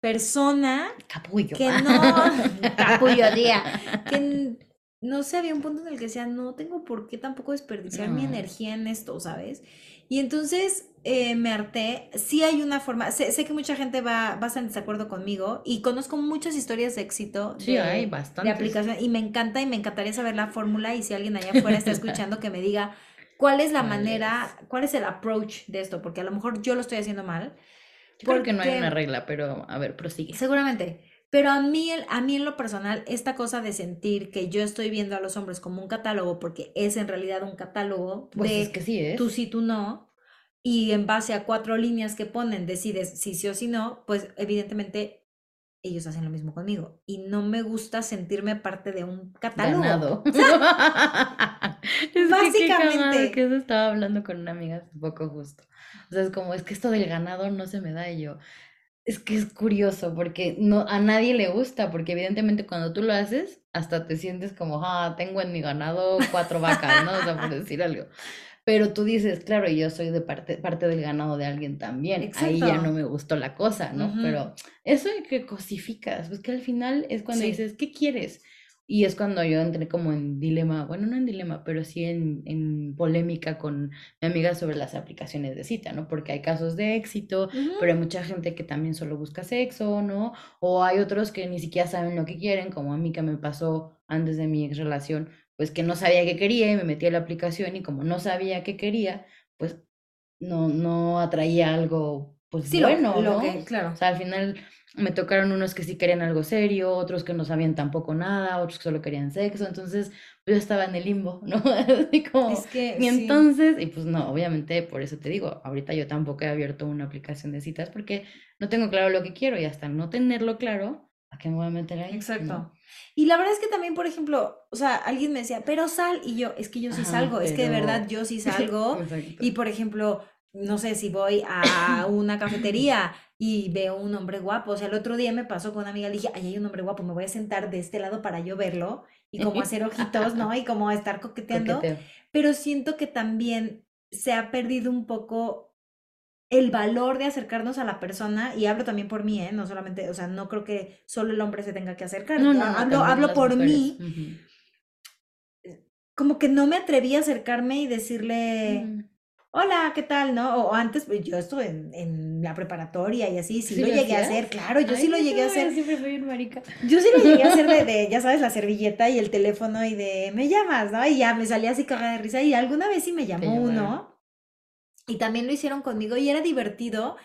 [SPEAKER 2] persona
[SPEAKER 1] capullo.
[SPEAKER 2] que no, (laughs) capullo, día, que no sé, había un punto en el que decía, no tengo por qué tampoco desperdiciar mi energía en esto, ¿sabes? Y entonces eh, me harté. Sí hay una forma, sé, sé, que mucha gente va, va a estar en desacuerdo conmigo y conozco muchas historias de éxito.
[SPEAKER 1] Sí, hay bastante.
[SPEAKER 2] De aplicación y me encanta y me encantaría saber la fórmula y si alguien allá afuera está (laughs) escuchando que me diga cuál es la manera, cuál es el approach de esto, porque a lo mejor yo lo estoy haciendo mal.
[SPEAKER 1] porque no hay una regla, pero a ver, prosigue.
[SPEAKER 2] Seguramente. Pero a mí, a mí en lo personal, esta cosa de sentir que yo estoy viendo a los hombres como un catálogo, porque es en realidad un catálogo
[SPEAKER 1] pues
[SPEAKER 2] de
[SPEAKER 1] es que sí es.
[SPEAKER 2] tú sí, tú no, y en base a cuatro líneas que ponen decides si sí o si no, pues evidentemente ellos hacen lo mismo conmigo. Y no me gusta sentirme parte de un catálogo. (laughs)
[SPEAKER 1] Básicamente. Que, eso estaba hablando con una amiga hace poco justo. O sea, es como, es que esto del ganador no se me da y yo. Es que es curioso porque no, a nadie le gusta, porque evidentemente cuando tú lo haces, hasta te sientes como, ah, tengo en mi ganado cuatro vacas, ¿no? O sea, por decir algo. Pero tú dices, claro, yo soy de parte, parte del ganado de alguien también. Ahí ya no me gustó la cosa, ¿no? Pero eso de que cosificas, pues que al final es cuando dices, ¿qué quieres? Y es cuando yo entré como en dilema, bueno, no en dilema, pero sí en, en polémica con mi amiga sobre las aplicaciones de cita, ¿no? Porque hay casos de éxito, pero hay mucha gente que también solo busca sexo, ¿no? O hay otros que ni siquiera saben lo que quieren, como a mí que me pasó antes de mi ex relación, pues que no sabía qué quería y me metí a la aplicación y como no sabía qué quería, pues no, no atraía algo pues bueno, ¿no?
[SPEAKER 2] claro.
[SPEAKER 1] O sea, al final me tocaron unos que sí querían algo serio, otros que no sabían tampoco nada, otros que solo querían sexo, entonces pues, yo estaba en el limbo, ¿no? (laughs) Así como, es que, y entonces, y pues no, obviamente, por eso te digo, ahorita yo tampoco he abierto una aplicación de citas porque no tengo claro lo que quiero y hasta no tenerlo claro, ¿a qué me voy a meter ahí?
[SPEAKER 2] Exacto. Y la verdad es que también, por ejemplo, o sea, alguien me decía, pero sal, y yo, es que yo sí salgo, es que de verdad yo sí (laughs) salgo, y por ejemplo, no sé si voy a una cafetería y veo un hombre guapo. O sea, el otro día me pasó con una amiga, le dije, ay, hay un hombre guapo, me voy a sentar de este lado para yo verlo y como hacer ojitos, ¿no? Y como estar coqueteando. Pero siento que también se ha perdido un poco el valor de acercarnos a la persona, y hablo también por mí, ¿eh? No solamente, o sea, no creo que solo el hombre se tenga que acercar. No, no, hablo, hablo por mí. Como que no me atreví a acercarme y decirle hola, ¿qué tal? ¿No? O antes, pues, yo estuve en, la preparatoria y así, sí, lo, llegué a hacer, claro, yo sí lo llegué a hacer.
[SPEAKER 1] Siempre fui un marica.
[SPEAKER 2] Yo sí lo llegué a hacer (laughs) de, ya sabes, la servilleta y el teléfono y de, me llamas, ¿no? Y ya me salía así cagada de risa y alguna vez sí me llamó uno y también lo hicieron conmigo y era divertido.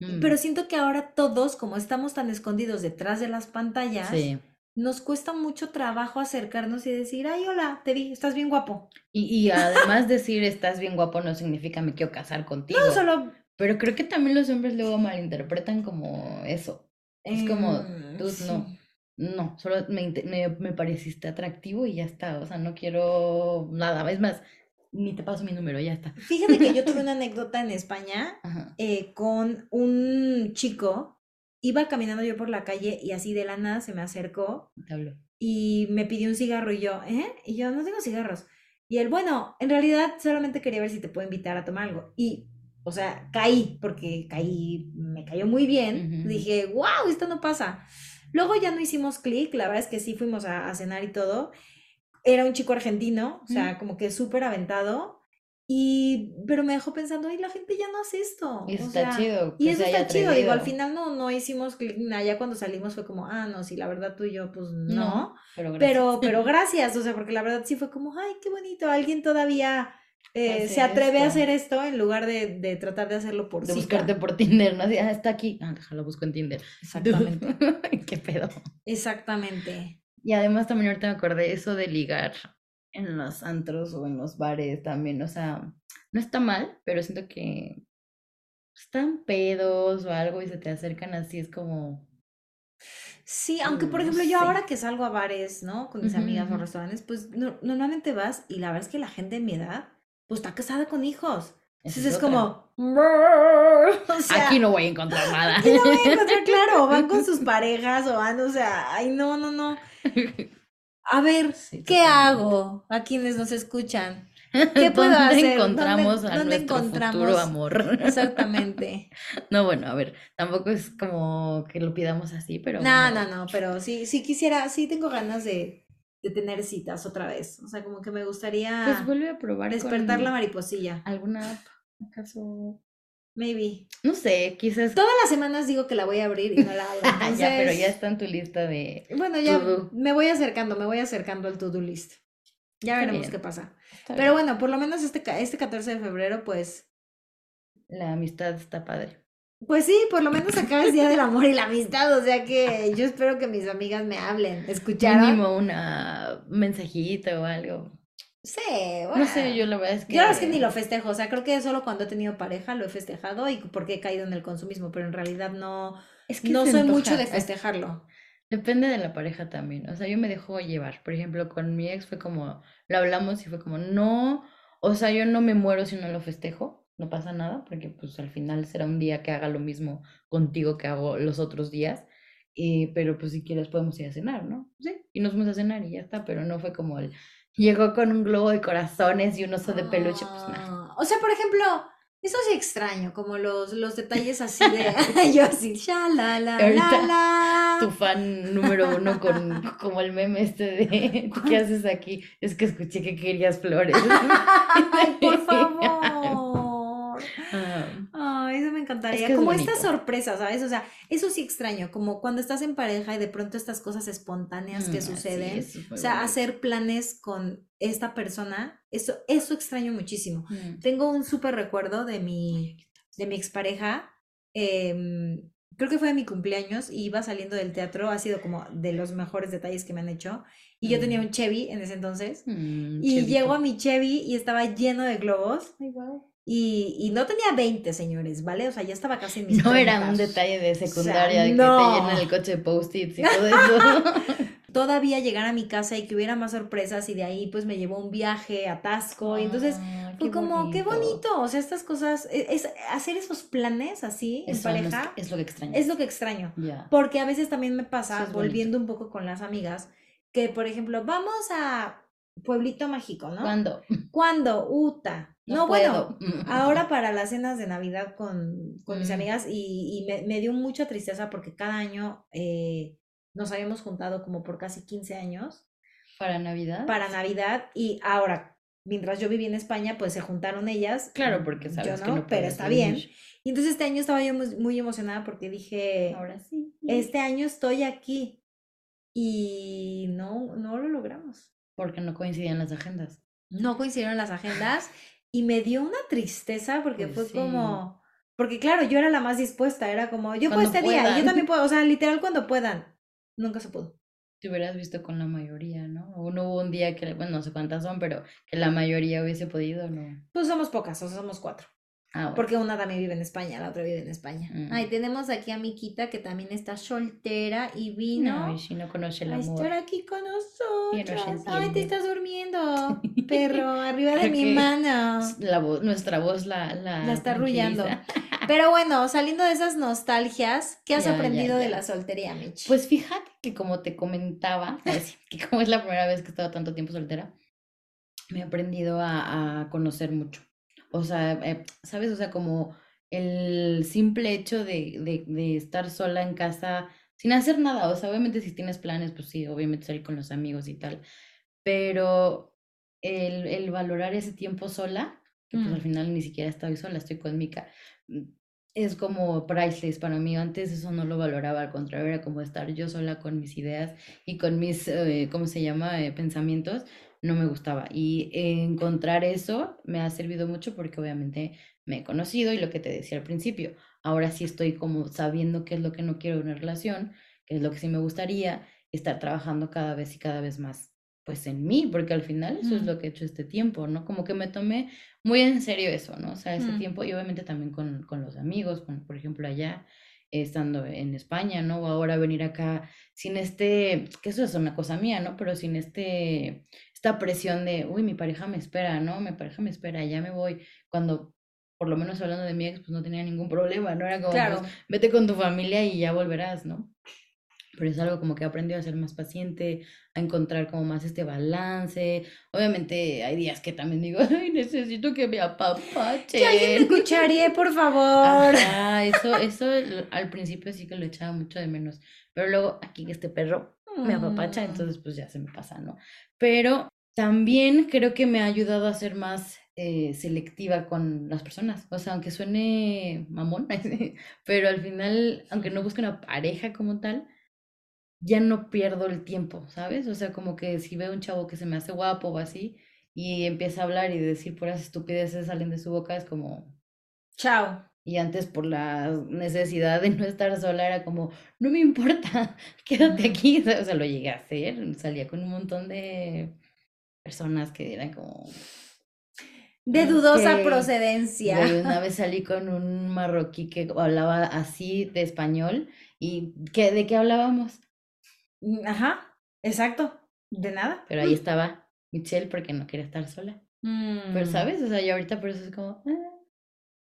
[SPEAKER 2] Mm. Pero siento que ahora todos, como estamos tan escondidos detrás de las pantallas, sí nos cuesta mucho trabajo acercarnos y decir, ay, hola, te vi, estás bien guapo.
[SPEAKER 1] Y, y además (laughs) decir estás bien guapo no significa me quiero casar contigo.
[SPEAKER 2] No, solo...
[SPEAKER 1] Pero creo que también los hombres luego malinterpretan como eso. Es como, em, tú no, no, solo me, me, me, pareciste atractivo y ya está. O sea, no quiero nada. Es más, ni te paso mi número, ya está.
[SPEAKER 2] Fíjate que yo (laughs) tuve una anécdota en España eh, con un chico. Iba caminando yo por la calle y así de la nada se me acercó. Y me pidió un cigarro y yo, ¿eh? Y yo, no tengo cigarros. Y él, bueno, en realidad solamente quería ver si te puedo invitar a tomar algo. Y, o sea, caí, porque caí, me cayó muy bien. Dije, wow, esto no pasa. Luego ya no hicimos clic, la verdad es que sí fuimos a, cenar y todo. Era un chico argentino, o sea, como que súper aventado. Y, pero me dejó pensando, ay, la gente ya no hace esto.
[SPEAKER 1] Y eso está chido.
[SPEAKER 2] Y eso está chido. Digo, al final no, no hicimos clic, ya cuando salimos fue como, ah, no, sí, la verdad tú y yo, pues no. pero, gracias. pero, pero (laughs) gracias, o sea, porque la verdad sí fue como, ay, qué bonito, alguien todavía eh, se atreve a hacer esto en lugar de, de tratar de hacerlo por
[SPEAKER 1] De buscarte por Tinder, ¿no? ah, está aquí, ah, déjalo, busco en Tinder. (laughs) Exactamente. Qué pedo.
[SPEAKER 2] Exactamente.
[SPEAKER 1] Y además también ahorita me acordé eso de ligar en los antros o en los bares también, o sea, no está mal, pero siento que están pedos o algo y se te acercan así, es como...
[SPEAKER 2] Sí, aunque por ejemplo yo ahora que salgo a bares, ¿no? Con mis amigas o restaurantes, pues normalmente vas y la verdad es que la gente en mi edad pues está casada con hijos. Entonces es, como...
[SPEAKER 1] aquí no voy a encontrar nada.
[SPEAKER 2] Aquí no voy a encontrar, claro, van con sus (laughs) parejas o van, o sea, ay, no, no, no. (laughs) A ver, ¿qué hago a quienes nos escuchan? (laughs) ¿Qué puedo
[SPEAKER 1] ¿Dónde
[SPEAKER 2] hacer?
[SPEAKER 1] encontramos a nuestro futuro amor?
[SPEAKER 2] Exactamente.
[SPEAKER 1] No, bueno, a ver, tampoco es como que lo pidamos así, pero...
[SPEAKER 2] No, no, no, pero sí, sí quisiera, sí tengo ganas de, de tener citas otra vez. O sea, como que me gustaría.
[SPEAKER 1] Pues vuelve a probar.
[SPEAKER 2] Despertar la mariposilla.
[SPEAKER 1] ¿Alguna app? ¿Acaso?
[SPEAKER 2] Maybe.
[SPEAKER 1] No sé, quizás.
[SPEAKER 2] Todas las semanas digo que la voy a abrir y no la abro. (laughs)
[SPEAKER 1] ya, pero ya está en tu lista de.
[SPEAKER 2] Bueno, ya me voy acercando, me voy acercando al to-do list. Ya veremos qué pasa. pero bueno, por lo menos este, este 14 de febrero, pues.
[SPEAKER 1] La amistad está padre.
[SPEAKER 2] Pues sí, por lo menos acá es Día del (laughs) Amor y la Amistad, o sea que yo espero que mis amigas me hablen, escucharon.
[SPEAKER 1] Mínimo una mensajito o algo.
[SPEAKER 2] Sí,
[SPEAKER 1] bueno. No sé, yo la verdad es que...
[SPEAKER 2] Yo la verdad es que ni lo festejo, o sea, creo que solo cuando he tenido pareja lo he festejado y porque he caído en el consumismo, pero en realidad no, es que no soy mucho de festejarlo.
[SPEAKER 1] Depende de la pareja también, o sea, yo me dejo llevar, por ejemplo, con mi ex fue como, lo hablamos y fue como, no, o sea, yo no me muero si no lo festejo, no pasa nada, porque pues al final será un día que haga lo mismo contigo que hago los otros días. Eh, pero pues si quieres podemos ir a cenar, ¿no? Sí, y nos fuimos a cenar y ya está, pero no fue como el llegó con un globo de corazones y un oso de peluche, pues nada.
[SPEAKER 2] Ah, o sea, por ejemplo, eso sí extraño, como los, los detalles así de (laughs) (laughs) yo así, ya la la la la.
[SPEAKER 1] Tu fan número uno con (laughs) como el meme este de ¿qué haces aquí? Es que escuché que querías flores.
[SPEAKER 2] Ay, por favor. Ah, eso me encantaría. como esta sorpresa, ¿sabes? O sea, eso sí extraño, como cuando estás en pareja y de pronto estas cosas espontáneas que mm, suceden. o sea, hacer planes con esta persona, eso, eso extraño muchísimo. Mm. Tengo un súper recuerdo de mi, de mi expareja. Em, creo que fue de mi cumpleaños y iba saliendo del teatro, ha sido como de los mejores detalles que me han hecho. Y yo tenía mm. un Chevy en ese entonces. y llego a mi Chevy y estaba lleno de globos. Ay, wow. Y, y, no tenía 20, señores, ¿vale? O sea, ya estaba casi en mis
[SPEAKER 1] No era un detalle de secundaria de que te llenan el coche de post-its y (laughs) todo eso.
[SPEAKER 2] Todavía llegar a mi casa y que hubiera más sorpresas y de ahí pues me llevó un viaje a Tasco y entonces ah, fue como, qué bonito, o sea, estas cosas, e, es, hacer esos planes así en pareja.
[SPEAKER 1] Es, lo que extraño.
[SPEAKER 2] Es lo que extraño. Porque a veces también me pasa, volviendo un poco con las amigas, que por ejemplo, vamos a Pueblito Mágico, ¿no?
[SPEAKER 1] ¿Cuándo?
[SPEAKER 2] ¿Cuándo? Uta no, bueno, (laughs) ahora para las cenas de Navidad con, con mis mm. amigas y, y me, me, dio mucha tristeza porque cada año eh, nos habíamos juntado como por casi 15 años.
[SPEAKER 1] ¿Para Navidad?
[SPEAKER 2] Para Navidad y ahora, mientras yo viví en España, pues se juntaron ellas.
[SPEAKER 1] Claro, porque sabes
[SPEAKER 2] yo no, que no pero está bien. Y entonces este año estaba yo muy, muy emocionada porque dije,
[SPEAKER 1] ahora sí.
[SPEAKER 2] Este año estoy aquí y no, no lo logramos.
[SPEAKER 1] Porque no coincidían las agendas.
[SPEAKER 2] No coincidieron las agendas y me dio una tristeza porque pues fue como, porque claro, yo era la más dispuesta, era como, yo puedo este día, yo también puedo, o sea, literal cuando puedan, nunca se pudo.
[SPEAKER 1] Te hubieras visto con la mayoría, ¿no? O no hubo un día que, bueno, no sé cuántas son, pero que la mayoría hubiese podido, ¿no?
[SPEAKER 2] Pues somos pocas, o sea, somos cuatro. Ah, porque una también vive en España, la otra vive en España. Mm. Ay, tenemos aquí a Miquita que también está soltera y vino.
[SPEAKER 1] Ay, si no conoce el amor.
[SPEAKER 2] Estar aquí con nosotros. Ay, te estás durmiendo, (laughs) perro, arriba de mi mano.
[SPEAKER 1] La nuestra voz la, la,
[SPEAKER 2] la está arrullando. (laughs) Pero bueno, saliendo de esas nostalgias, ¿qué has aprendido de la soltería, Mitch?
[SPEAKER 1] Pues fíjate que como te comentaba, (laughs) que como es la primera vez que he estado tanto tiempo soltera, me he aprendido a, a conocer mucho o sea, eh, ¿sabes? O sea, como el simple hecho de, de, de, estar sola en casa sin hacer nada. O sea, obviamente si tienes planes, pues sí, obviamente salir con los amigos y tal. Pero el, el valorar ese tiempo sola, que pues al mm. final ni siquiera estoy sola, estoy con Mika, mm, es como priceless para mí. Antes eso no lo valoraba, al contrario, era como estar yo sola con mis ideas y con mis, eh, ¿cómo se llama?, eh, pensamientos no me gustaba. Y encontrar eso me ha servido mucho porque obviamente me he conocido y lo que te decía al principio, ahora sí estoy como sabiendo qué es lo que no quiero en una relación, qué es lo que sí me gustaría, estar trabajando cada vez y cada vez más pues en mí, porque al final eso es lo que he hecho este tiempo, ¿no? Como que me tomé muy en serio eso, ¿no? O sea, ese tiempo y obviamente también con, con los amigos, con, por ejemplo, allá, estando en España, ¿no? O ahora venir acá sin este, que eso es una cosa mía, ¿no? Pero sin este, esta presión de, uy, mi pareja me espera, ¿no? Mi pareja me espera, ya me voy. Cuando, por lo menos hablando de mi ex, pues no tenía ningún problema, ¿no? Era como, claro. Pues, vete con tu familia y ya volverás, ¿no? Pero es algo como que he aprendido a ser más paciente, a encontrar como más este balance. Obviamente hay días que también digo, (laughs) ay, necesito que me apapache.
[SPEAKER 2] Que alguien me escucharía, por favor.
[SPEAKER 1] Ah, eso, (laughs) eso al principio sí que lo echaba mucho de menos. Pero luego aquí este perro me apapacha, mm. entonces pues ya se me pasa, ¿no? Pero también creo que me ha ayudado a ser más eh, selectiva con las personas. O sea, aunque suene mamón, (laughs) pero al final, aunque no busque una pareja como tal, ya no pierdo el tiempo, ¿sabes? O sea, como que si veo un chavo que se me hace guapo o así y empieza a hablar y decir puras estupideces salen de su boca, es como...
[SPEAKER 2] Chao.
[SPEAKER 1] Y antes por la necesidad de no estar sola era como, no me importa, (laughs) quédate aquí. (laughs) O sea, lo llegué a hacer, salía con un montón de personas que eran como...
[SPEAKER 2] De dudosa procedencia.
[SPEAKER 1] una vez salí con un marroquí que hablaba así de español y que, ¿de qué hablábamos?
[SPEAKER 2] Mm, ajá, exacto, de nada.
[SPEAKER 1] Pero ahí estaba Michelle porque no quería estar sola. Pero, mm. ¿sabes? O sea, yo ahorita por eso es como, ah,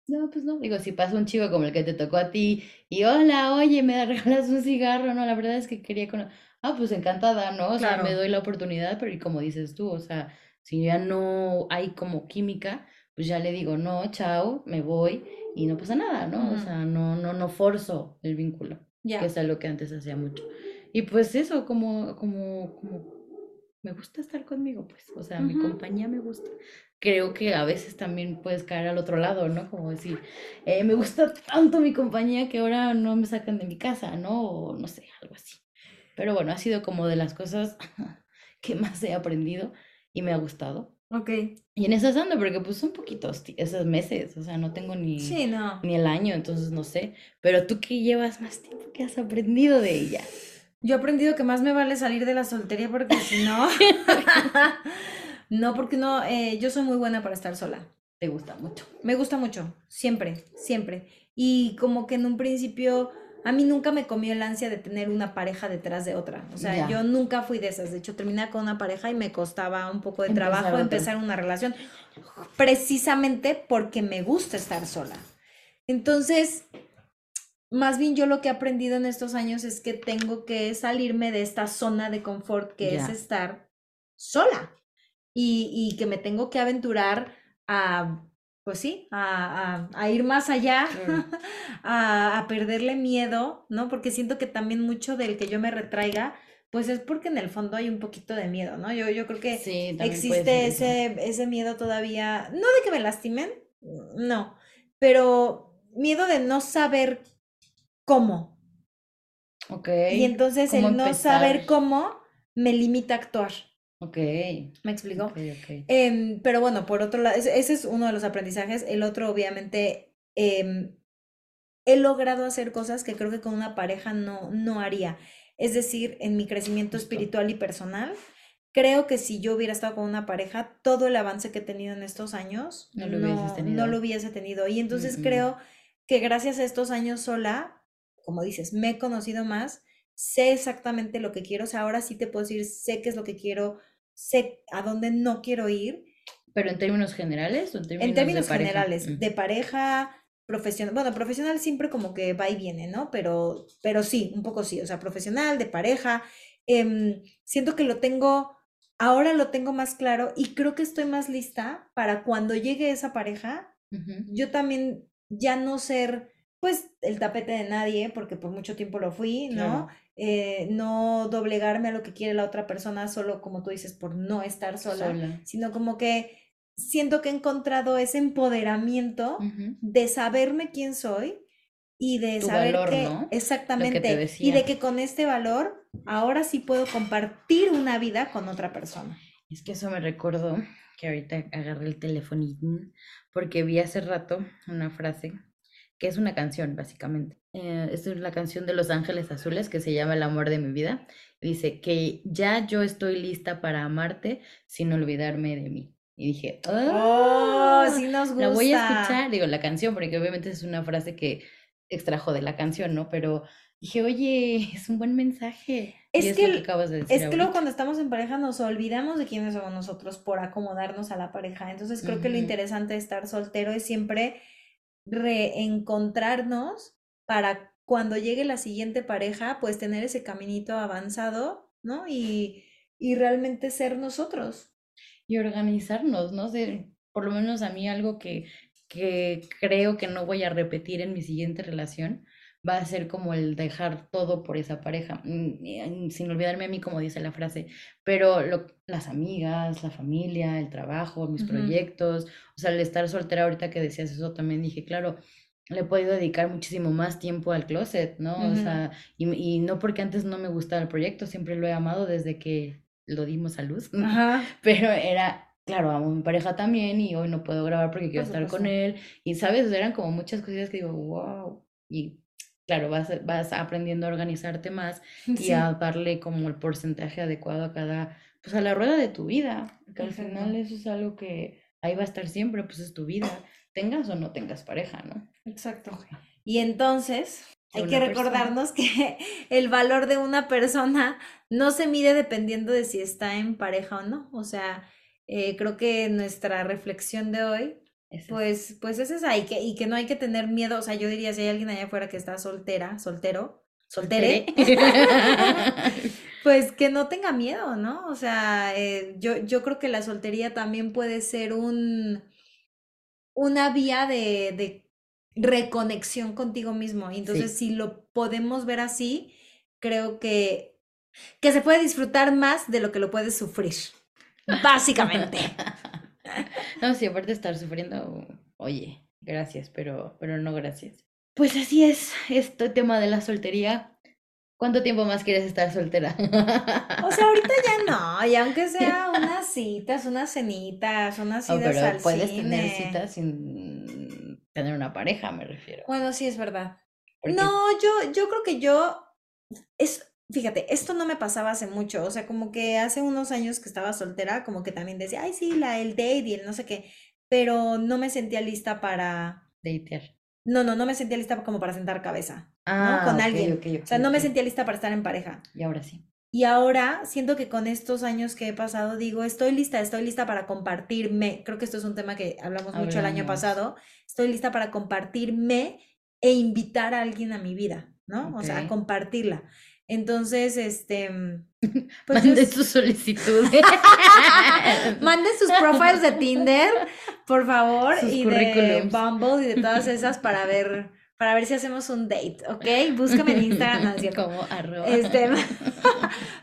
[SPEAKER 1] no, pues no. Digo, si pasa un chico como el que te tocó a ti y hola, oye, me regalas un cigarro, no, la verdad es que quería con... Ah, pues encantada, ¿no? O sea, me doy la oportunidad, pero y como dices tú, o sea, si ya no hay como química, pues ya le digo, no, chao, me voy y no pasa nada, ¿no? O sea, no, no, no forzo el vínculo, que es algo que antes hacía mucho. Y pues eso, como, como, como me gusta estar conmigo, pues, o sea, mi compañía me gusta creo que a veces también puedes caer al otro lado, ¿no? Como decir, eh, me gusta tanto mi compañía que ahora no me sacan de mi casa, ¿no? O no sé, algo así. Pero bueno, ha sido como de las cosas (laughs) que más he aprendido y me ha gustado.
[SPEAKER 2] Ok.
[SPEAKER 1] Y en esas ando, porque pues son poquitos esos meses, o sea, no tengo ni, ni el año, entonces no sé. Pero tú que llevas más tiempo, ¿qué has aprendido de ella?
[SPEAKER 2] Yo he aprendido que más me vale salir de la soltería porque si no... (laughs) No, porque no, eh, yo soy muy buena para estar sola.
[SPEAKER 1] ¿Te gusta mucho?
[SPEAKER 2] Me gusta mucho, siempre, siempre. Y como que en un principio, a mí nunca me comió el ansia de tener una pareja detrás de otra. O sea, yo nunca fui de esas. De hecho, terminé con una pareja y me costaba un poco de trabajo empezar una relación, precisamente porque me gusta estar sola. Entonces, más bien yo lo que he aprendido en estos años es que tengo que salirme de esta zona de confort que es estar sola y, y que me tengo que aventurar a, pues sí, a, a, ir más allá, (laughs) a, a, perderle miedo, ¿no? Porque siento que también mucho del que yo me retraiga, pues es porque en el fondo hay un poquito de miedo, ¿no? Yo, yo creo que existe ese, ese miedo todavía, no de que me lastimen, no, pero miedo de no saber cómo.
[SPEAKER 1] Ok.
[SPEAKER 2] Y entonces el no saber cómo me limita a actuar.
[SPEAKER 1] Ok.
[SPEAKER 2] ¿Me explico? Em, pero bueno, por otro lado, ese, es uno de los aprendizajes. El otro, obviamente, em, he logrado hacer cosas que creo que con una pareja no, no haría. Es decir, en mi crecimiento espiritual y personal, creo que si yo hubiera estado con una pareja, todo el avance que he tenido en estos años no lo, hubiese, tenido. No lo hubiese tenido. Y entonces creo que gracias a estos años sola, como dices, me he conocido más, sé exactamente lo que quiero, o sea, ahora sí te puedo decir, sé qué es lo que quiero, sé a dónde no quiero ir.
[SPEAKER 1] ¿Pero en términos generales o en términos,
[SPEAKER 2] en términos generales, de pareja, profesional, bueno, profesional siempre como que va y viene, ¿no? Pero, pero sí, un poco sí, o sea, profesional, de pareja, em, siento que lo tengo, ahora lo tengo más claro y creo que estoy más lista para cuando llegue esa pareja, yo también ya no ser pues el tapete de nadie, porque por mucho tiempo lo fui, ¿no? Eh, no doblegarme a lo que quiere la otra persona solo, como tú dices, por no estar sola, sino como que siento que he encontrado ese empoderamiento de saberme quién soy y de saber que exactamente y de que con este valor ahora sí puedo compartir una vida con otra persona.
[SPEAKER 1] Es que eso me recordó que ahorita agarré el telefonito porque vi hace rato una frase que es una canción, básicamente. Eh, es la canción de Los Ángeles Azules que se llama El amor de mi vida. Dice que ya yo estoy lista para amarte sin olvidarme de mí. Y dije, oh, sí nos gusta. La voy a escuchar, digo, la canción, porque obviamente es una frase que extrajo de la canción, ¿no? Pero dije, oye, es un buen mensaje.
[SPEAKER 2] Es, que, es que luego cuando estamos en pareja nos olvidamos de quiénes somos nosotros por acomodarnos a la pareja. Entonces creo que lo interesante de estar soltero es siempre reencontrarnos para cuando llegue la siguiente pareja, pues tener ese caminito avanzado, ¿no? Y, y realmente ser nosotros.
[SPEAKER 1] Y organizarnos, ¿no? sé, por lo menos a mí algo que, que creo que no voy a repetir en mi siguiente relación va a ser como el dejar todo por esa pareja, mm, sin olvidarme a mí, como dice la frase, pero las amigas, la familia, el trabajo, mis proyectos, o sea, el estar soltera ahorita que decías eso también dije, claro, le he podido dedicar muchísimo más tiempo al closet, ¿no? O sea, y, y, no porque antes no me gustaba el proyecto, siempre lo he amado desde que lo dimos a luz, (laughs) pero era claro, amo a mi pareja también y hoy no puedo grabar porque quiero estar con él. Y, ¿sabes? Eran como muchas cosas que digo, wow. Y claro, vas, vas aprendiendo a organizarte más (laughs) y a darle como el porcentaje adecuado a cada, pues a la rueda de tu vida, que al final eso es algo que ahí va a estar siempre, pues es tu vida, tengas o no tengas pareja, ¿no?
[SPEAKER 2] Exacto. Y entonces, hay que recordarnos que (laughs) el valor de una persona no se mide dependiendo de si está en pareja o no. O sea, eh, creo que nuestra reflexión de hoy pues, pues es esa, y que, y que no hay que tener miedo, o sea, yo diría si hay alguien allá afuera que está soltera, soltero, soltere, (laughs) pues que no tenga miedo, ¿no? O sea, eh, yo, yo creo que la soltería también puede ser un, una vía de, de reconexión contigo mismo. Y entonces, si lo podemos ver así, creo que, que se puede disfrutar más de lo que lo puedes sufrir. (laughs) Básicamente. (laughs)
[SPEAKER 1] No, sí, aparte de estar sufriendo, oye, gracias, pero, pero no gracias. Pues así es, este tema de la soltería. ¿Cuánto tiempo más quieres estar soltera?
[SPEAKER 2] O sea, ahorita ya (laughs) no, y aunque sea unas citas, unas cenitas, unas oh, citas pero puedes
[SPEAKER 1] tener citas sin tener una pareja, me refiero.
[SPEAKER 2] Bueno, sí es verdad. No, yo, yo creo que yo es Fíjate, esto no me pasaba hace mucho, o sea, como que hace unos años que estaba soltera, como que también decía, ay, sí, la, el date y el no sé qué, pero no me sentía lista para...
[SPEAKER 1] Datear.
[SPEAKER 2] No, no, no me sentía lista como para sentar cabeza, ah, ¿no? Con alguien. o sea, no me sentía lista para estar en pareja.
[SPEAKER 1] Y ahora sí.
[SPEAKER 2] Y ahora siento que con estos años que he pasado, digo, estoy lista, estoy lista para compartirme. Creo que esto es un tema que hablamos mucho el año pasado. Estoy lista para compartirme e invitar a alguien a mi vida, ¿no? O sea, a compartirla. Entonces, este. Mm, (laughs)
[SPEAKER 1] pues Mande su solicitud. (laughs)
[SPEAKER 2] Mande sus profiles de Tinder, por favor, y de Bumble y de todas (laughs) esas para ver, para ver si hacemos un date, ¿ok? Búscame en Instagram,
[SPEAKER 1] Como arroba.
[SPEAKER 2] Este,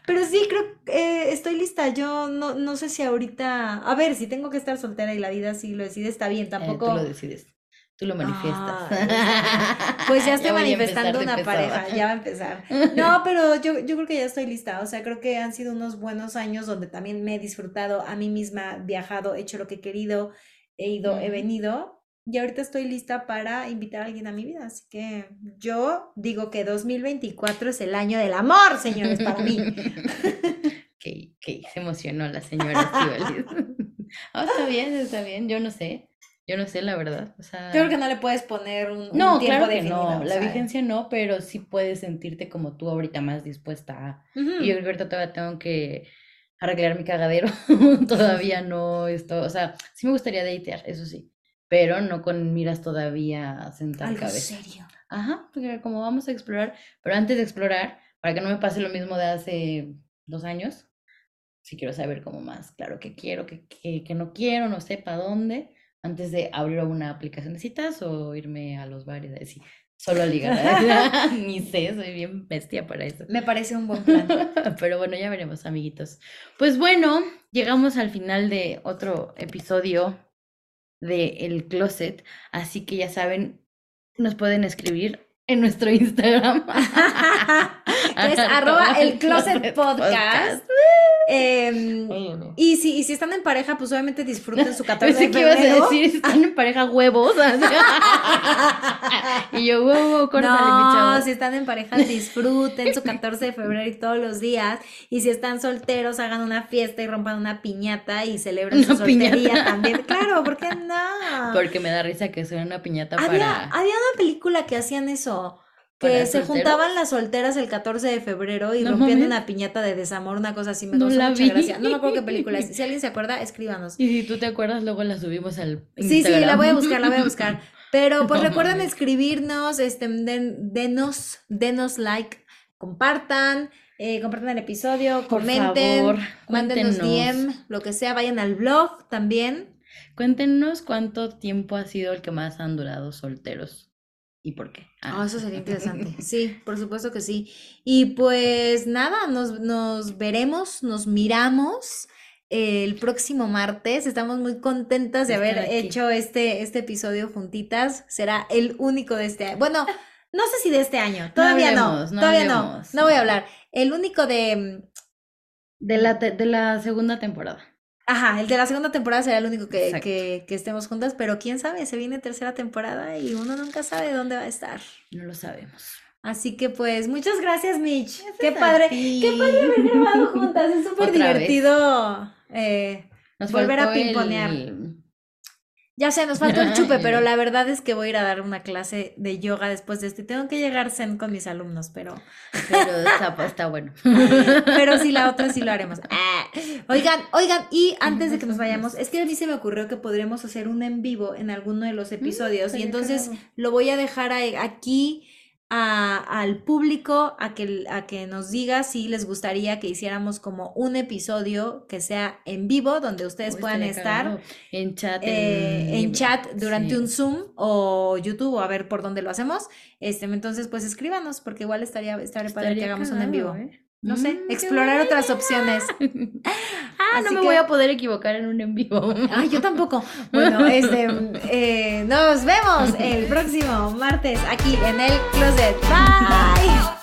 [SPEAKER 2] pero sí, creo que eh, estoy lista. Yo no, no sé si ahorita. A ver, si tengo que estar soltera y la vida sí lo decide, está bien. Tampoco.
[SPEAKER 1] tú lo decides. Tú lo manifiestas.
[SPEAKER 2] pues ya (laughs) estoy manifestando una pareja, ya va a empezar. No, (laughs) pero yo, yo creo que ya estoy lista. O sea, creo que han sido unos buenos años donde también me he disfrutado a mí misma, viajado, hecho lo que he querido, he ido, he venido. Y ahorita estoy lista para invitar a alguien a mi vida. Así que yo digo que 2024 es el año del amor, señores, para mí. (laughs)
[SPEAKER 1] que, que se emocionó la señora oh, está bien, está bien, yo no sé. Yo no sé, la verdad. O sea,
[SPEAKER 2] creo que no le puedes poner un, no, tiempo claro
[SPEAKER 1] no. La vigencia no, pero sí puedes sentirte como tú ahorita más dispuesta a... Y yo ahorita todavía tengo que arreglar mi cagadero. (laughs) todavía no esto, o sea, sí me gustaría datear, eso sí, pero no con miras todavía a sentar
[SPEAKER 2] Algo cabeza. serio.
[SPEAKER 1] Ajá, porque como vamos a explorar, pero antes de explorar, para que no me pase lo mismo de hace dos años, si quiero saber cómo más, claro, qué quiero, qué, qué, no quiero, no sé para dónde, antes de abrir una aplicación de citas o irme a los bares, decir, solo a (laughs) ligar. (laughs) Ni sé, soy bien bestia para eso.
[SPEAKER 2] Me parece un buen plan. (laughs)
[SPEAKER 1] Pero bueno, ya veremos, amiguitos. Pues bueno, llegamos al final de otro episodio de El Closet, así que ya saben, nos pueden escribir en nuestro Instagram.
[SPEAKER 2] es arroba el closet podcast. Em, y, si, y si están en pareja, pues obviamente disfruten su (laughs) 14 de febrero.
[SPEAKER 1] ibas a decir, si están en pareja, huevos. (laughs) y yo, huevo, córtale, no,
[SPEAKER 2] mi si están en pareja, disfruten su 14 de febrero y todos los días. Y si están solteros, hagan una fiesta y rompan una piñata y celebren su soltería también. Claro, ¿por qué no?
[SPEAKER 1] Porque me da risa que sea una piñata
[SPEAKER 2] había, para... Había una película que hacían eso que se juntaban las solteras el 14 de febrero y rompían una piñata de desamor, una cosa así. Me no mucha gracia. No me acuerdo qué película es. (laughs) Si alguien se acuerda, escríbanos.
[SPEAKER 1] Y si tú te acuerdas, luego la subimos al
[SPEAKER 2] Sí, sí, la voy a buscar, la voy a (laughs) buscar. Pero pues recuerden escribirnos, este, denos, denos like, compartan. Eh, compartan el episodio, comenten, mándenos DM, lo que sea, vayan al blog también.
[SPEAKER 1] Cuéntenos cuánto tiempo ha sido el que más han durado solteros y por qué.
[SPEAKER 2] Ah. eso sería interesante. (laughs) Sí, por supuesto que sí. Y pues nada, nos, nos veremos, nos miramos el próximo martes. Estamos muy contentas de haber hecho este, este episodio juntitas. Será el único de este año. Bueno, no sé si de este año. Todavía (laughs) no. todavía no. No voy a hablar. El único de...
[SPEAKER 1] De la, de la segunda temporada.
[SPEAKER 2] Ajá, el de la segunda temporada será el único que, que, que, estemos juntas, pero quién sabe, se viene tercera temporada y uno nunca sabe dónde va a estar.
[SPEAKER 1] No lo sabemos.
[SPEAKER 2] Así que pues, muchas gracias, Mitch. qué padre, qué padre haber grabado juntas, es (laughs) súper divertido eh, volver a pimponear. Ya sé, nos falta el chupe, pero la verdad es que voy a ir a dar una clase de yoga después de esto y tengo que llegar zen con mis alumnos, pero...
[SPEAKER 1] Pero está, está bueno. (laughs)
[SPEAKER 2] Pero sí, la otra sí lo haremos. (laughs) Ah. Oigan, oigan, y antes de que nos vayamos, es que a mí se me ocurrió que podríamos hacer un en vivo en alguno de los mm, episodios y entonces lo voy a dejar aquí al público a que, a que nos diga si les gustaría que hiciéramos como un episodio que sea en vivo, donde ustedes puedan estar
[SPEAKER 1] en chat,
[SPEAKER 2] en, eh, chat durante un Zoom o YouTube o a ver por dónde lo hacemos. Este, entonces, pues escríbanos, porque igual estaría, estaría, padre que hagamos un en vivo. ¿eh? No sé, mm, explorar otras opciones. (laughs)
[SPEAKER 1] ah, no me voy a poder equivocar en un en vivo. (laughs)
[SPEAKER 2] Ay, yo tampoco. Bueno, (laughs) este, eh, nos vemos el próximo martes aquí en el closet. Bye.